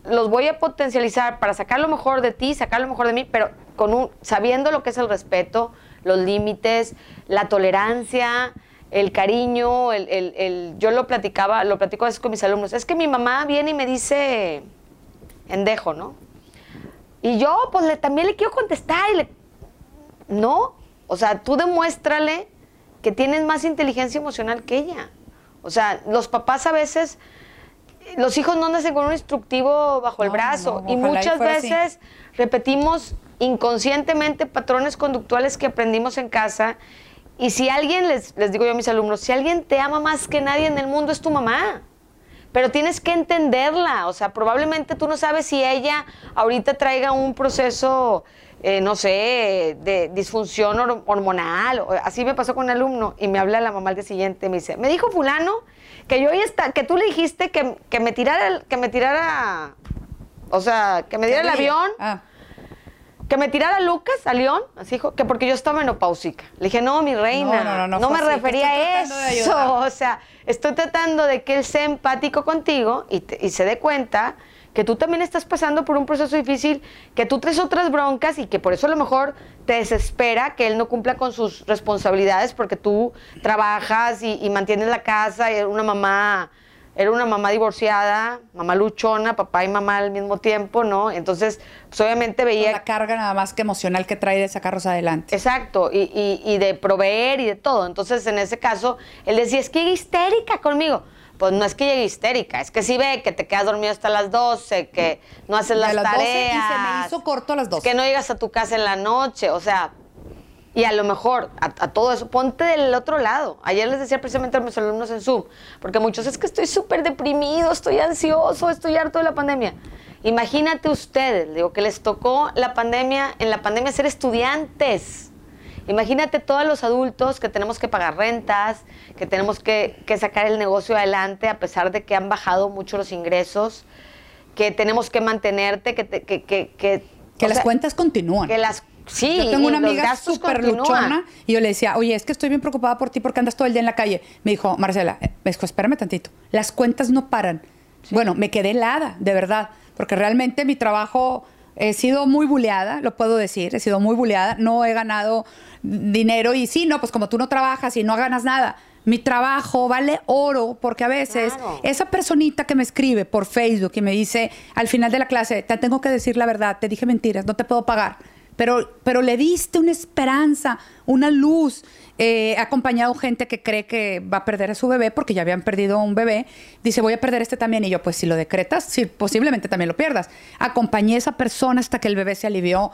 los voy a potencializar para sacar lo mejor de ti, sacar lo mejor de mí, pero con un, sabiendo lo que es el respeto, los límites, la tolerancia, el cariño, el, yo lo platicaba, lo platico a veces con mis alumnos, es que mi mamá viene y me dice endejo, ¿no? Y yo pues le, también le quiero contestar y le, no, o sea, tú demuéstrale que tienes más inteligencia emocional que ella. O sea, los papás a veces, los hijos no nacen con un instructivo bajo el brazo y muchas veces repetimos inconscientemente patrones conductuales que aprendimos en casa y si alguien, les, les digo yo a mis alumnos, si alguien te ama más que nadie en el mundo es tu mamá. Pero tienes que entenderla, o sea, probablemente tú no sabes si ella ahorita traiga un proceso, eh, no sé, de disfunción hormonal. Así me pasó con un alumno y me habla la mamá al día siguiente, me dice, me dijo fulano que yo hoy está, que tú le dijiste que, que me tirara, que me tirara, o sea, que me diera el avión. Ah que me tirara Lucas a León, así dijo, que porque yo estaba menopáusica. Le dije, no, mi reina, no, no, no, no me refería a eso. O sea, estoy tratando de que él sea empático contigo y, y, se dé cuenta que tú también estás pasando por un proceso difícil, que tú traes otras broncas y que por eso a lo mejor te desespera que él no cumpla con sus responsabilidades porque tú trabajas y, y mantienes la casa y una mamá era una mamá divorciada, mamá luchona, papá y mamá al mismo tiempo, ¿no? Entonces, pues obviamente veía... La carga nada más que emocional que trae de sacarlos adelante. Exacto, y, y, de proveer y de todo. Entonces, en ese caso, él decía, es que llega histérica conmigo. Pues no es que llegue histérica, es que si ve que te quedas dormido hasta las 12, que no haces las, las tareas. y se me hizo corto a las 12. Que no llegas a tu casa en la noche, o sea, y a lo mejor, a, todo eso, ponte del otro lado. Ayer les decía precisamente a mis alumnos en Zoom, porque muchos es que estoy súper deprimido, estoy ansioso, estoy harto de la pandemia. Imagínate ustedes, digo, que les tocó la pandemia, en la pandemia ser estudiantes. Imagínate todos los adultos que tenemos que pagar rentas, que tenemos que, sacar el negocio adelante a pesar de que han bajado mucho los ingresos, que tenemos que mantenerte, que... que, que, que las cuentas continúan. Que las Sí, yo tengo una amiga súper luchona y yo le decía, oye, es que estoy bien preocupada por ti porque andas todo el día en la calle. Me dijo, Marcela, eh, espérame tantito, las cuentas no paran. Bueno, me quedé helada, de verdad, porque realmente mi trabajo he sido muy buleada, lo puedo decir, he sido muy buleada, no he ganado dinero y sí, no, pues como tú no trabajas y no ganas nada, mi trabajo vale oro porque a veces esa personita que me escribe por Facebook y me dice al final de la clase, te tengo que decir la verdad, te dije mentiras, no te puedo pagar pero, pero le diste una esperanza, una luz. Eh, he acompañado gente que cree que va a perder a su bebé porque ya habían perdido un bebé. Dice, voy a perder este también. Y yo, pues si lo decretas, sí, posiblemente también lo pierdas. Acompañé a esa persona hasta que el bebé se alivió.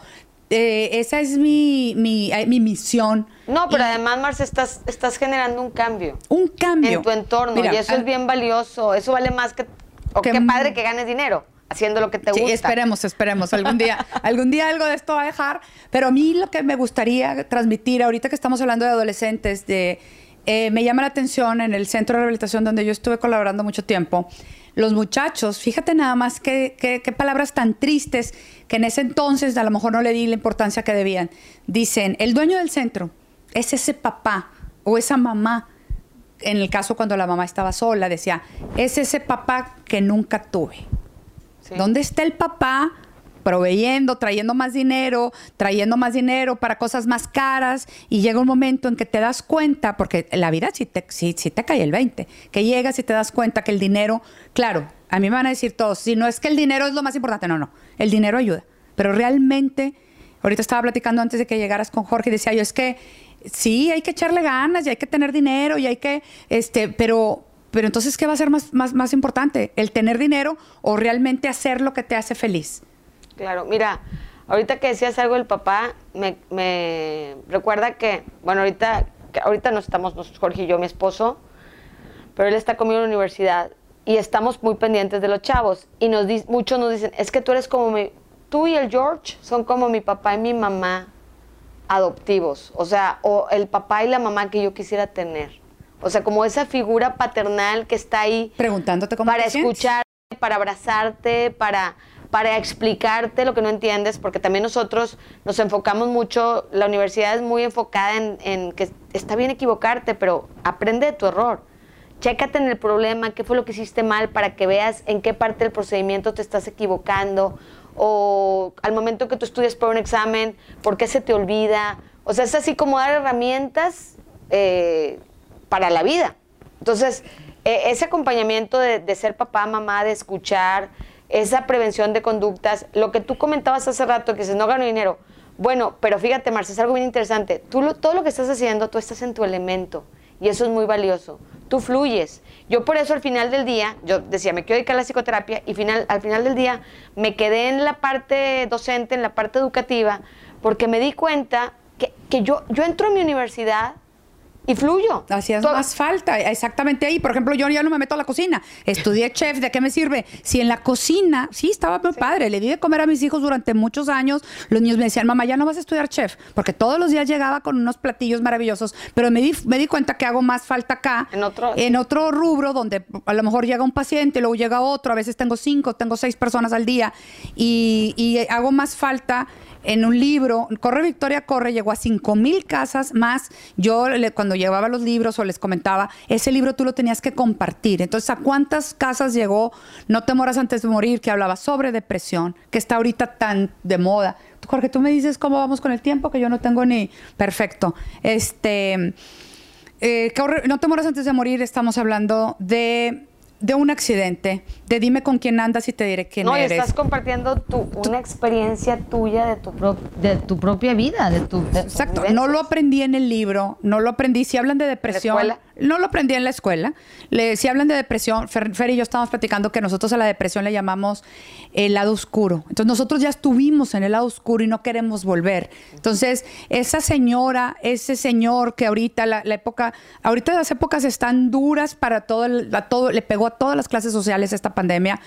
Eh, esa es mi, mi, mi, misión. No, pero además, Marce, estás, estás generando un cambio. Un cambio. En tu entorno. y eso es bien valioso. Eso vale más que... O qué padre que ganes dinero haciendo lo que te gusta. Esperemos, esperemos. Algún día, algún día algo de esto va a dejar. Pero a mí lo que me gustaría transmitir, ahorita que estamos hablando de adolescentes, de, eh, me llama la atención en el centro de rehabilitación donde yo estuve colaborando mucho tiempo. Los muchachos, fíjate nada más qué, qué palabras tan tristes que en ese entonces a lo mejor no le di la importancia que debían. Dicen, el dueño del centro es ese papá o esa mamá en el caso cuando la mamá estaba sola, decía, es ese papá que nunca tuve. ¿Dónde está el papá proveyendo, trayendo más dinero, trayendo más dinero para cosas más caras y llega un momento en que te das cuenta, porque la vida sí te, te cae el 20, que llegas y te das cuenta que el dinero, claro, a mí me van a decir todos, si no es que el dinero es lo más importante, no, no, el dinero ayuda, pero realmente, ahorita estaba platicando antes de que llegaras con Jorge y decía yo, es que sí, hay que echarle ganas y hay que tener dinero y hay que, este, pero pero entonces, ¿qué va a ser más, más, más importante? ¿El tener dinero o realmente hacer lo que te hace feliz? Claro, mira, ahorita que decías algo del papá, me, recuerda que, bueno, ahorita, ahorita no estamos Jorge y yo, mi esposo, pero él está conmigo en la universidad y estamos muy pendientes de los chavos. Y nos muchos nos dicen, es que tú eres como mi, tú y el George son como mi papá y mi mamá adoptivos. O sea, o el papá y la mamá que yo quisiera tener. O sea, como esa figura paternal que está ahí. Preguntándote cómo Para escucharte, para abrazarte, para, para explicarte lo que no entiendes, porque también nosotros nos enfocamos mucho, la universidad es muy enfocada en, en que está bien equivocarte, pero aprende de tu error. Chécate en el problema, qué fue lo que hiciste mal para que veas en qué parte del procedimiento te estás equivocando o al momento que tú estudias para un examen, ¿por qué se te olvida? O sea, es así como dar herramientas eh, para la vida. Entonces, e, ese acompañamiento de, de, ser papá, mamá, de escuchar, esa prevención de conductas, lo que tú comentabas hace rato, que dices, no gano dinero. Bueno, pero fíjate, Marcia, es algo bien interesante. Tú todo lo que estás haciendo, tú estás en tu elemento y eso es muy valioso. Tú fluyes. Yo por eso al final del día, yo decía, me quiero dedicar a la psicoterapia y final, al final del día me quedé en la parte docente, en la parte educativa, porque me di cuenta que, que yo, yo entro a mi universidad y fluyo. Hacías más falta, exactamente ahí. Por ejemplo, yo ya no me meto a la cocina. Estudié chef, ¿de qué me sirve? Si en la cocina, sí, estaba muy padre. Le di de comer a mis hijos durante muchos años. Los niños me decían, mamá, ya no vas a estudiar chef, porque todos los días llegaba con unos platillos maravillosos. Pero me di, me di cuenta que hago más falta acá, en otro, en otro rubro, donde a lo mejor llega un paciente, luego llega otro. A veces tengo cinco, tengo seis personas al día y, y hago más falta en un libro, Corre Victoria Corre llegó a cinco mil casas más. Yo le, cuando llevaba los libros o les comentaba, ese libro tú lo tenías que compartir. Entonces, ¿a cuántas casas llegó No te moras antes de morir? que hablaba sobre depresión, que está ahorita tan de moda. Jorge, tú me dices cómo vamos con el tiempo, que yo no tengo ni perfecto. Este, eh, no te moras antes de morir, estamos hablando de de un accidente, de dime con quién andas y te diré quién no, eres. No, estás compartiendo tu, una experiencia tuya de tu, de tu propia vida, de tu... Exacto, no lo aprendí en el libro, no lo aprendí. Si hablan de depresión, no lo aprendí en la escuela. Le, si hablan de depresión, Fer, y yo estábamos platicando que nosotros a la depresión le llamamos el lado oscuro. Entonces nosotros ya estuvimos en el lado oscuro y no queremos volver. Entonces esa señora, ese señor que ahorita la, época, ahorita las épocas están duras para todo, el, todo, le pegó a todas las clases sociales esta pandemia.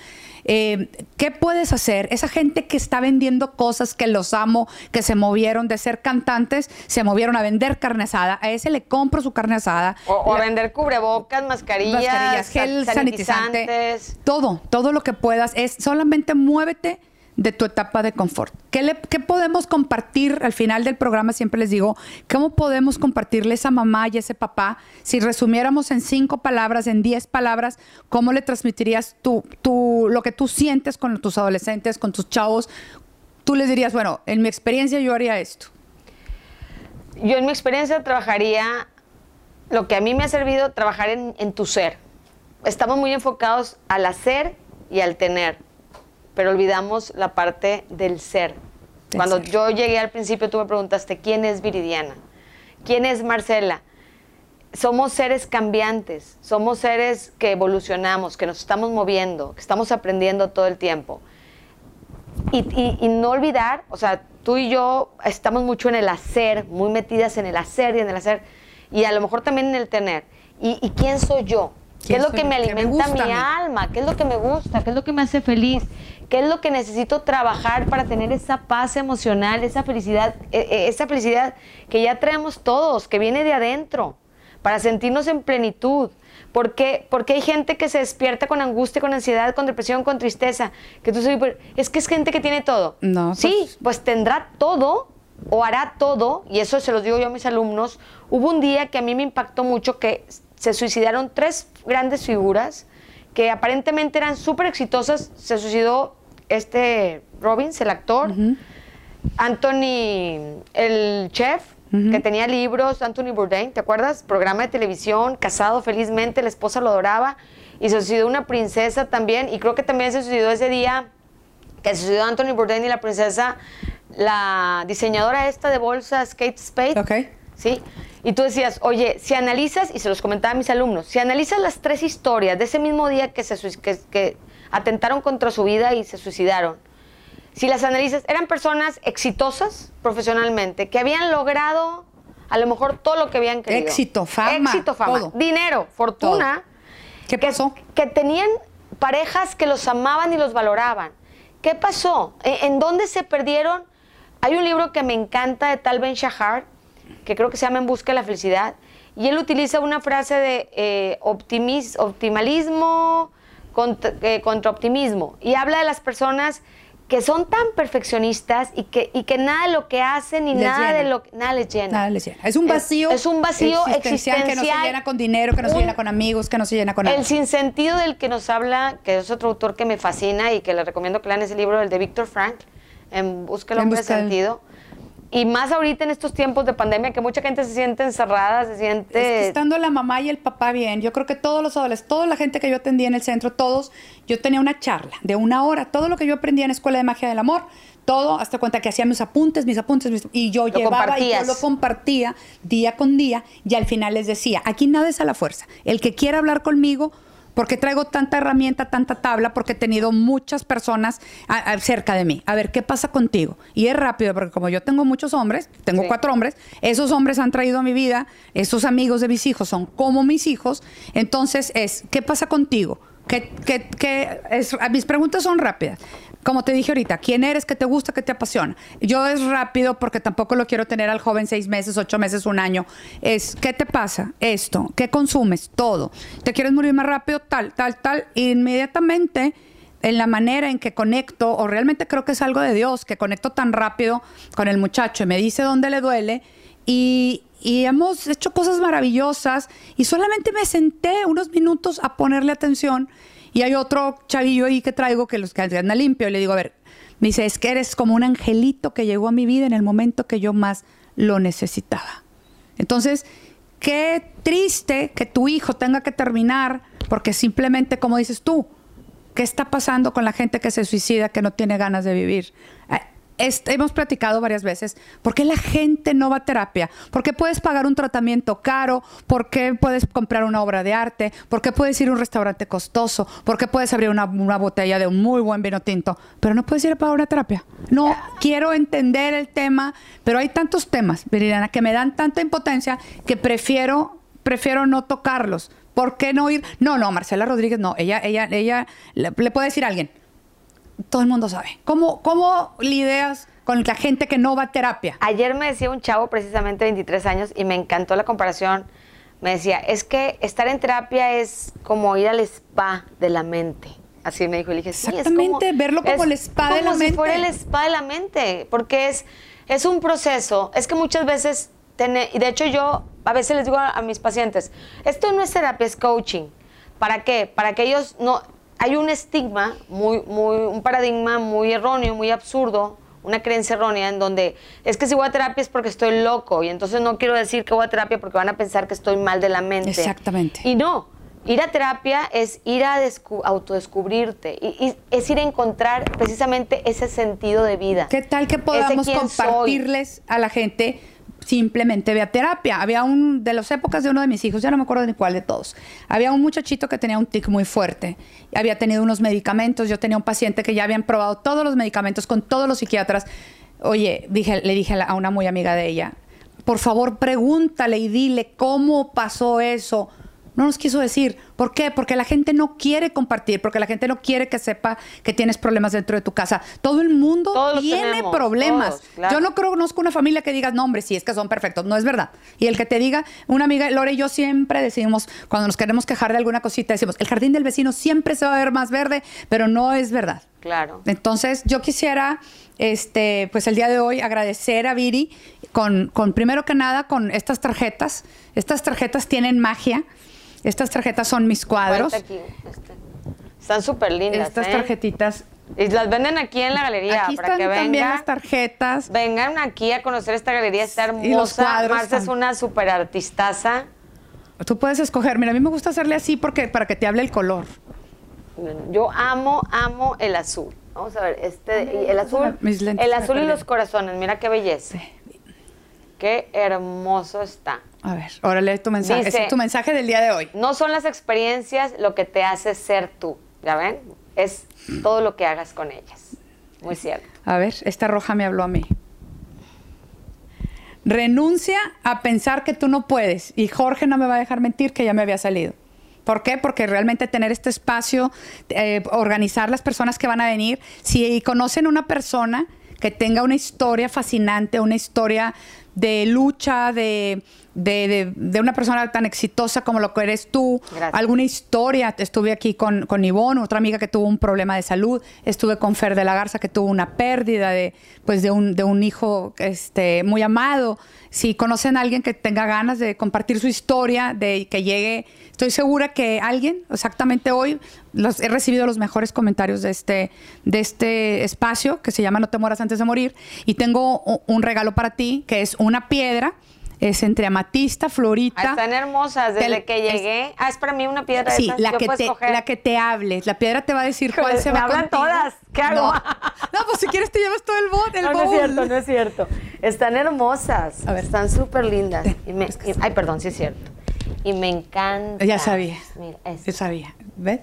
Eh, ¿Qué puedes hacer? Esa gente que está vendiendo cosas que los amo, que se movieron de ser cantantes, se movieron a vender carne asada. A ese le compro su carne asada. O, a vender cubrebocas, mascarillas, mascarillas gel sanitizante. Todo, todo lo que puedas. Es solamente muévete de tu etapa de confort. ¿Qué, podemos compartir al final del programa? Siempre les digo, ¿cómo podemos compartirle a esa mamá y ese papá? Si resumiéramos en cinco palabras, en diez palabras, ¿cómo le transmitirías tú, tú, lo que tú sientes con tus adolescentes, con tus chavos? Tú les dirías, bueno, en mi experiencia yo haría esto. Yo en mi experiencia trabajaría, lo que a mí me ha servido, trabajar en, en tu ser. Estamos muy enfocados al hacer y al tener pero olvidamos la parte del ser. Cuando yo llegué al principio, tú me preguntaste, ¿quién es Viridiana? ¿Quién es Marcela? Somos seres cambiantes, somos seres que evolucionamos, que nos estamos moviendo, que estamos aprendiendo todo el tiempo. Y, no olvidar, o sea, tú y yo estamos mucho en el hacer, muy metidas en el hacer y en el hacer, y a lo mejor también en el tener. ¿Y, quién soy yo? ¿Qué es lo que me alimenta mi alma? ¿Qué es lo que me gusta? ¿Qué es lo que me hace feliz? ¿Qué es lo que necesito trabajar para tener esa paz emocional, esa felicidad, e, e, esa felicidad que ya traemos todos, que viene de adentro, para sentirnos en plenitud? Porque, porque hay gente que se despierta con angustia, con ansiedad, con depresión, con tristeza. Que tú es que es gente que tiene todo. No. Sí, pues, pues tendrá todo o hará todo, y eso se lo digo yo a mis alumnos. Hubo un día que a mí me impactó mucho que se suicidaron tres grandes figuras que aparentemente eran súper exitosas. Se suicidó este Robbins, el actor, Anthony, el chef, que tenía libros, Anthony Bourdain, ¿te acuerdas? Programa de televisión, casado felizmente, la esposa lo adoraba, y se suicidó una princesa también, y creo que también se suicidó ese día que se suicidó Anthony Bourdain y la princesa, la diseñadora esta de bolsas, Kate Spade. Okay. ¿Sí? Y tú decías, oye, si analizas, y se los comentaba a mis alumnos, si analizas las tres historias de ese mismo día que, se, que, atentaron contra su vida y se suicidaron, si las analizas, eran personas exitosas profesionalmente, que habían logrado a lo mejor todo lo que habían querido. Éxito, fama. Éxito, fama. Dinero, fortuna. ¿Qué pasó? Que, tenían parejas que los amaban y los valoraban. ¿Qué pasó? ¿En, ¿En, dónde se perdieron? Hay un libro que me encanta de Tal Ben Shahar, que creo que se llama En Busca de la Felicidad, y él utiliza una frase de eh, optimalismo contra, eh, contra optimismo, y habla de las personas que son tan perfeccionistas y que, y que nada de lo que hacen ni Les nada de llena. lo nada les llena. Nada les llena. Es un vacío. Es, un vacío existencial, que no se llena con dinero, que no se Un- llena con amigos, que no se llena con nada. El sinsentido del que nos habla, que es otro autor que me fascina y que le recomiendo que lean ese libro, el de Víctor Frank, en Busca el hombre de sentido. Y más ahorita en estos tiempos de pandemia que mucha gente se siente encerrada, se Es siente... que estando la mamá y el papá bien, yo creo que todos los adolescentes, toda la gente que yo atendía en el centro, todos, yo tenía una charla de una hora, todo lo que yo aprendía en Escuela de Magia del Amor, todo, hasta cuenta que hacía mis apuntes, mis apuntes, mis- y yo Lo llevaba y yo lo compartía día con día, y al final les decía, aquí nada es a la fuerza, el que quiera hablar conmigo, porque traigo tanta herramienta, tanta tabla, porque he tenido muchas personas a- a- cerca de mí. A ver, ¿qué pasa contigo? Y es rápido, porque como yo tengo muchos hombres, tengo Sí. cuatro hombres, esos hombres han traído a mi vida, esos amigos de mis hijos son como mis hijos, entonces es, ¿qué pasa contigo? ¿Qué, qué- qué es- mis preguntas son rápidas. Como te dije ahorita, ¿quién eres? ¿Qué te gusta? ¿Qué te apasiona? Yo es rápido porque tampoco lo quiero tener al joven seis meses, ocho meses, un año. Es, ¿qué te pasa? Esto. ¿Qué consumes? Todo. ¿Te quieres morir más rápido? Tal, tal, tal. Inmediatamente en la manera en que conecto, o realmente creo que es algo de Dios, que conecto tan rápido con el muchacho y me dice dónde le duele y, y hemos hecho cosas maravillosas y solamente me senté unos minutos a ponerle atención y hay otro chavillo ahí que traigo que los que anda limpio le digo, a ver, me dice, es que eres como un angelito que llegó a mi vida en el momento que yo más lo necesitaba. Entonces, qué triste que tu hijo tenga que terminar porque simplemente, como dices tú, ¿qué está pasando con la gente que se suicida, que no tiene ganas de vivir? Hemos platicado varias veces, ¿por qué la gente no va a terapia? ¿Por qué puedes pagar un tratamiento caro? ¿Por qué puedes comprar una obra de arte? ¿Por qué puedes ir a un restaurante costoso? ¿Por qué puedes abrir una, una botella de un muy buen vino tinto? Pero no puedes ir a pagar una terapia. No, quiero entender el tema, pero hay tantos temas, Viridiana, que me dan tanta impotencia que prefiero, prefiero no tocarlos. ¿Por qué no ir? No, no, Marcela Rodríguez, no. Ella, ella, ella, le, le puede decir a alguien, todo el mundo sabe. ¿Cómo, ¿Cómo lidias con la gente que no va a terapia? Ayer me decía un chavo, precisamente 23 años, y me encantó la comparación. Me decía, es que estar en terapia es como ir al spa de la mente. Así me dijo. Y dije, sí, Exactamente, es como, verlo como es el spa de la Como si fuera el mente. spa de la mente, porque es, es un proceso. Es que muchas veces, tene- y de hecho yo a veces les digo a, a mis pacientes, esto no es terapia, es coaching. ¿Para qué? Para que ellos no... Hay un estigma, muy, muy, un paradigma muy erróneo, muy absurdo, una creencia errónea en donde es que si voy a terapia es porque estoy loco y entonces no quiero decir que voy a terapia porque van a pensar que estoy mal de la mente. Exactamente. Y no, ir a terapia es ir a descu- autodescubrirte y, y es ir a encontrar precisamente ese sentido de vida. ¿Qué tal que podamos soy. compartirles a la gente simplemente ve a terapia? Había un, de las épocas de uno de mis hijos, ya no me acuerdo ni cuál de todos, había un muchachito que tenía un tic muy fuerte, había tenido unos medicamentos, yo tenía un paciente que ya habían probado todos los medicamentos con todos los psiquiatras. Oye, dije, le dije a una muy amiga de ella, por favor pregúntale y dile cómo pasó eso. No nos quiso decir. ¿Por qué? Porque la gente no quiere compartir, porque la gente no quiere que sepa que tienes problemas dentro de tu casa. Todo el mundo Todos tiene tenemos, problemas. todos, claro. Yo no conozco una familia que digas, no, hombre, sí, es que son perfectos. No es verdad. Y el que te diga, una amiga, Lore y yo siempre decimos, cuando nos queremos quejar de alguna cosita, decimos, el jardín del vecino siempre se va a ver más verde, pero no es verdad. Claro. Entonces, yo quisiera, este, pues el día de hoy agradecer a Viri con, con, primero que nada, con estas tarjetas. Estas tarjetas tienen magia. Estas tarjetas son mis cuadros. Aquí, este. Están súper lindas. Estas ¿eh? tarjetitas. Y las venden aquí en la galería Aquí para están que también vengan. las tarjetas. Vengan aquí a conocer esta galería, está hermosa. Y los cuadros Marta es una súper artistaza. Tú puedes escoger. Mira, a mí me gusta hacerle así porque para que te hable el color. Yo amo, amo el azul. Vamos a ver, este, y el azul, Mis lentes el azul y los corazones, mira qué belleza. Qué hermoso está. A ver, ahora lee tu mensaje. Dice- Ese es tu mensaje del día de hoy. No son las experiencias lo que te hace ser tú, ¿ya ven? Es todo lo que hagas con ellas. Muy cierto. A ver, esta roja me habló a mí. Renuncia a pensar que tú no puedes. Y Jorge no me va a dejar mentir que ya me había salido. ¿Por qué? Porque realmente tener este espacio, eh, organizar las personas que van a venir, si conocen una persona que tenga una historia fascinante, una historia de lucha, de, de, de- de una persona tan exitosa como lo que eres tú. Gracias. Alguna historia. Estuve aquí con, con Ivonne, otra amiga que tuvo un problema de salud. Estuve con Fer de la Garza que tuvo una pérdida de, pues, de, un, de un hijo este, muy amado. Si conocen a alguien que tenga ganas de compartir su historia, de que llegue, estoy segura que alguien, exactamente hoy, los, he recibido los mejores comentarios de este, de este espacio que se llama No te mueras antes de morir. Y tengo un regalo para ti, que es una piedra. Es entre amatista, florita. Ah, Están hermosas. Desde que es- llegué. ah, es para mí una piedra de Sí, esas. la que, te, la que te hable. La piedra te va a decir cuál se me va hablan contigo. todas. ¿Qué hago? No. No, pues si quieres te llevas todo el bot, el no, no es cierto, no es cierto. Están hermosas. A ver. Están súper lindas. Y me- y- ay, perdón, sí es cierto. Y me encanta. Ya sabía. Mira, Yo sabía. ¿Ves?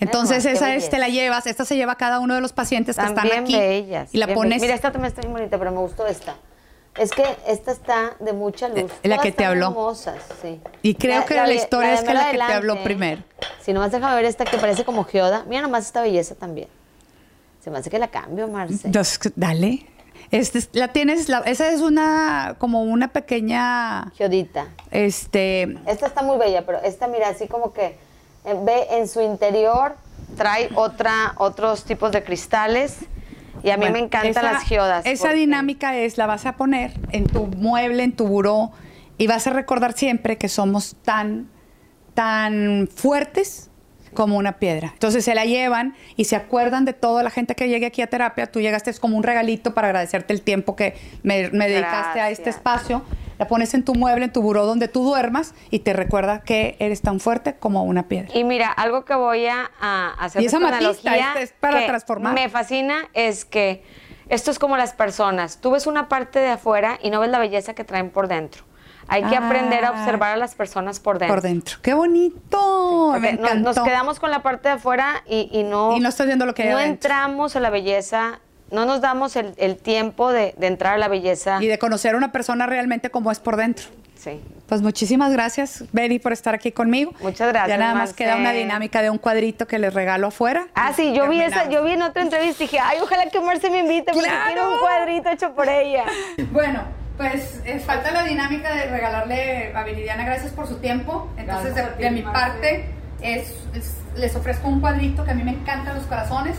Entonces esa es, te la llevas. Esta se lleva a cada uno de los pacientes que Están bien aquí. bellas. y la bien pones. Mira, esta también está bien bonita, pero me gustó esta. Es que esta está de mucha luz. La Todas que te habló. hermosas, sí. Y creo que la de- historia es que la que te habló primero. Si nomás déjame ver esta que parece como geoda. Mira nomás esta belleza también. Se me hace que la cambio, Marce. Entonces, dale. Este, es- la tienes, la- esa es una, como una pequeña, Geodita. este, Esta está muy bella, pero esta, mira, así como que eh, ve en su interior, trae otra, otros tipos de cristales. Y a mí Bueno, me encantan esa- las geodas. Esa porque- dinámica es, la vas a poner en tu mueble, en tu buró, y vas a recordar siempre que somos tan, tan fuertes como una piedra. Entonces se la llevan y se acuerdan de toda la gente que llegue aquí a terapia. Tú llegaste es como un regalito para agradecerte el tiempo que me, me dedicaste a este espacio. La pones en tu mueble, en tu buró donde tú duermas y te recuerda que eres tan fuerte como una piedra. Y mira, algo que voy a, a hacer Y esa esta es para que transformar. Me fascina es que esto es como las personas. Tú ves una parte de afuera y no ves la belleza que traen por dentro. Hay que Ah. aprender a observar a las personas por dentro. Por dentro. ¡Qué bonito! Porque Me nos, quedamos con la parte de afuera y, y no, Y no estás viendo lo que hay no adentro. entramos a la belleza, no nos damos el, el tiempo de, de entrar a la belleza. y de conocer a una persona realmente como es por dentro. Sí. Pues muchísimas gracias, Betty, por estar aquí conmigo. Muchas gracias, Ya nada más Marce. queda una dinámica de un cuadrito que les regalo afuera. Ah, sí, yo vi esa, yo vi en otra entrevista y dije, ay, ojalá que Marce me invite porque ¡Claro! quiero un cuadrito hecho por ella. Bueno, pues eh, falta la dinámica de regalarle a Viridiana gracias por su tiempo. Entonces, de, Gracias ti, de mi Marce. parte, es, es- les ofrezco un cuadrito que a mí me encantan los corazones.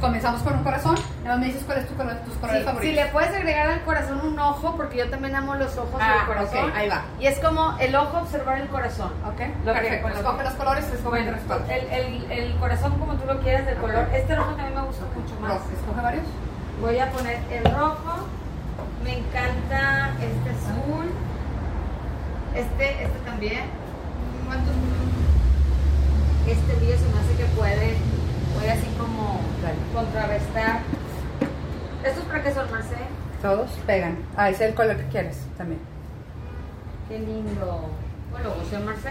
Comenzamos con un corazón. Nada más me dices cuál es tu color- tus colores Sí, favoritos. si le puedes agregar al corazón un ojo, porque yo también amo los ojos Ah, del corazón. ok, ahí va. Y es como el ojo observar el corazón. Ok, Lo perfecto. que- Escoge los colores, escoge el el, el, el corazón como tú lo quieras del color. Este rojo también me gusta mucho más. Rojo, Escoge varios. Voy a poner el rojo. Me encanta este azul. Este, este también. Este brillo se me hace que puede, puede así como contrarrestar. ¿Estos para qué son, Marce? Todos pegan. Ah, ese es el color que quieres también. Qué lindo. Bueno, ¿sí, Marce?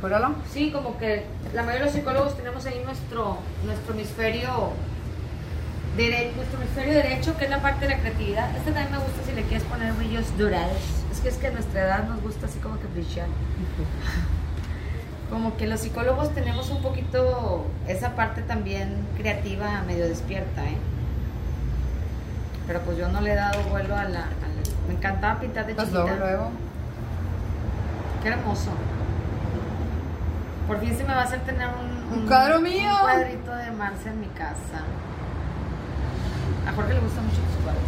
Júralo. Sí, como que la mayoría de los psicólogos tenemos ahí nuestro, nuestro hemisferio dere- nuestro hemisferio derecho, que es la parte de la creatividad. Este también me gusta si le quieres poner brillos dorados. Es que es que a nuestra edad nos gusta así como que brillar. Como que los psicólogos tenemos un poquito esa parte también creativa medio despierta, ¿eh? Pero pues yo no le he dado vuelo a la... a la- me encantaba pintar de Pues chiquita. luego, luego. Qué hermoso. Por fin se me va a hacer tener un, Un cuadro mío. Un cuadrito de Marce en mi casa. A Jorge le gustan mucho tus cuadros.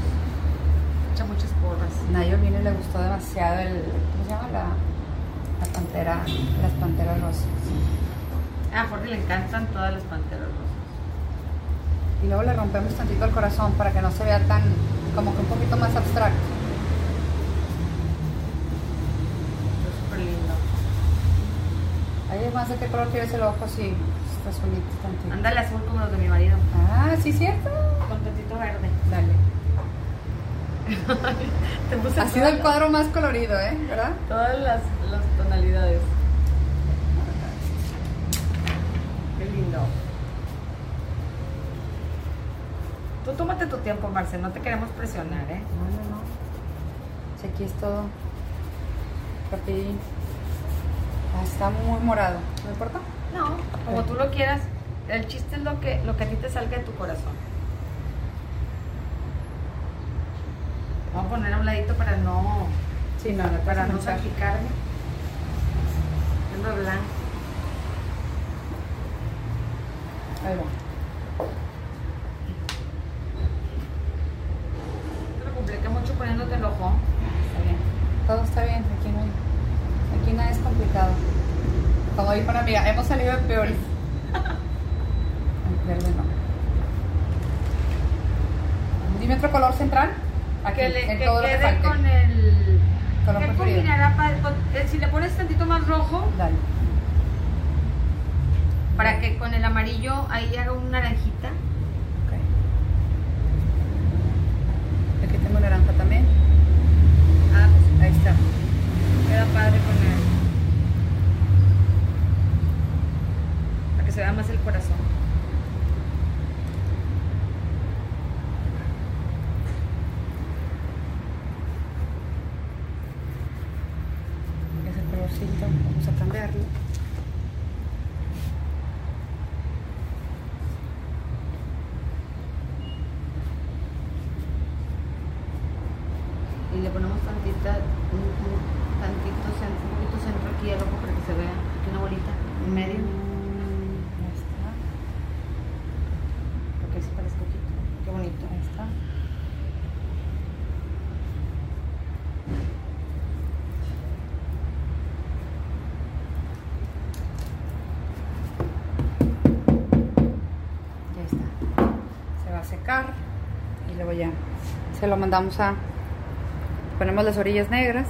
Echa muchas porras. Nayo y le gustó demasiado el. ¿Cómo se llama? La, la pantera. Las panteras rosas. A Jorge le encantan todas las panteras rosas. Y luego le rompemos tantito el corazón para que no se vea tan. como que un poquito más abstracto. Es súper lindo. Ahí es más de qué color quieres el ojo, sí. Azulito tantito. Ándale azul como los de mi marido. Ah, sí, cierto. Con tantito verde. Dale. Te puse Ha sido el cuadro más colorido, ¿eh? ¿Verdad? todas las, las tonalidades. Qué lindo. Tú tómate tu tiempo, Marce, no te queremos presionar, ¿eh? No, no, no. Si aquí es todo. Rapidín. Ah, está muy morado. ¿No importa? No, como tú lo quieras. El chiste es lo que, lo que a ti te salga de tu corazón. Vamos a poner a un ladito para no... Sí, no, para no manchar. Ando blanco. Ahí va. Te lo compliqué mucho poniéndote el ojo. Está bien. Todo está bien, aquí no hay- Aquí nada es complicado. Como dijo una amiga, hemos salido de peores. El verde no. Dime otro color central. Aquí, que le, en que todo lo que quede falte. con el. Color ¿Qué preferido. combinará pa- con- eh, si le pones tantito más rojo, Dale. para que con el amarillo ahí haga un naranjita. Ok. Aquí tengo naranja también. Ah, pues Ahí está. queda padre con el. Para que se vea más el corazón. Es el colorcito. Vamos a cambiarlo. Y le ponemos tantita, un, un tantito centro, un poquito centro aquí al ojo para que se vea. Aquí una bolita en medio. Ahí está. Porque así parece poquito. Qué bonito. Ahí está. Ya está. Se va a secar y luego ya se lo mandamos a. Ponemos las orillas negras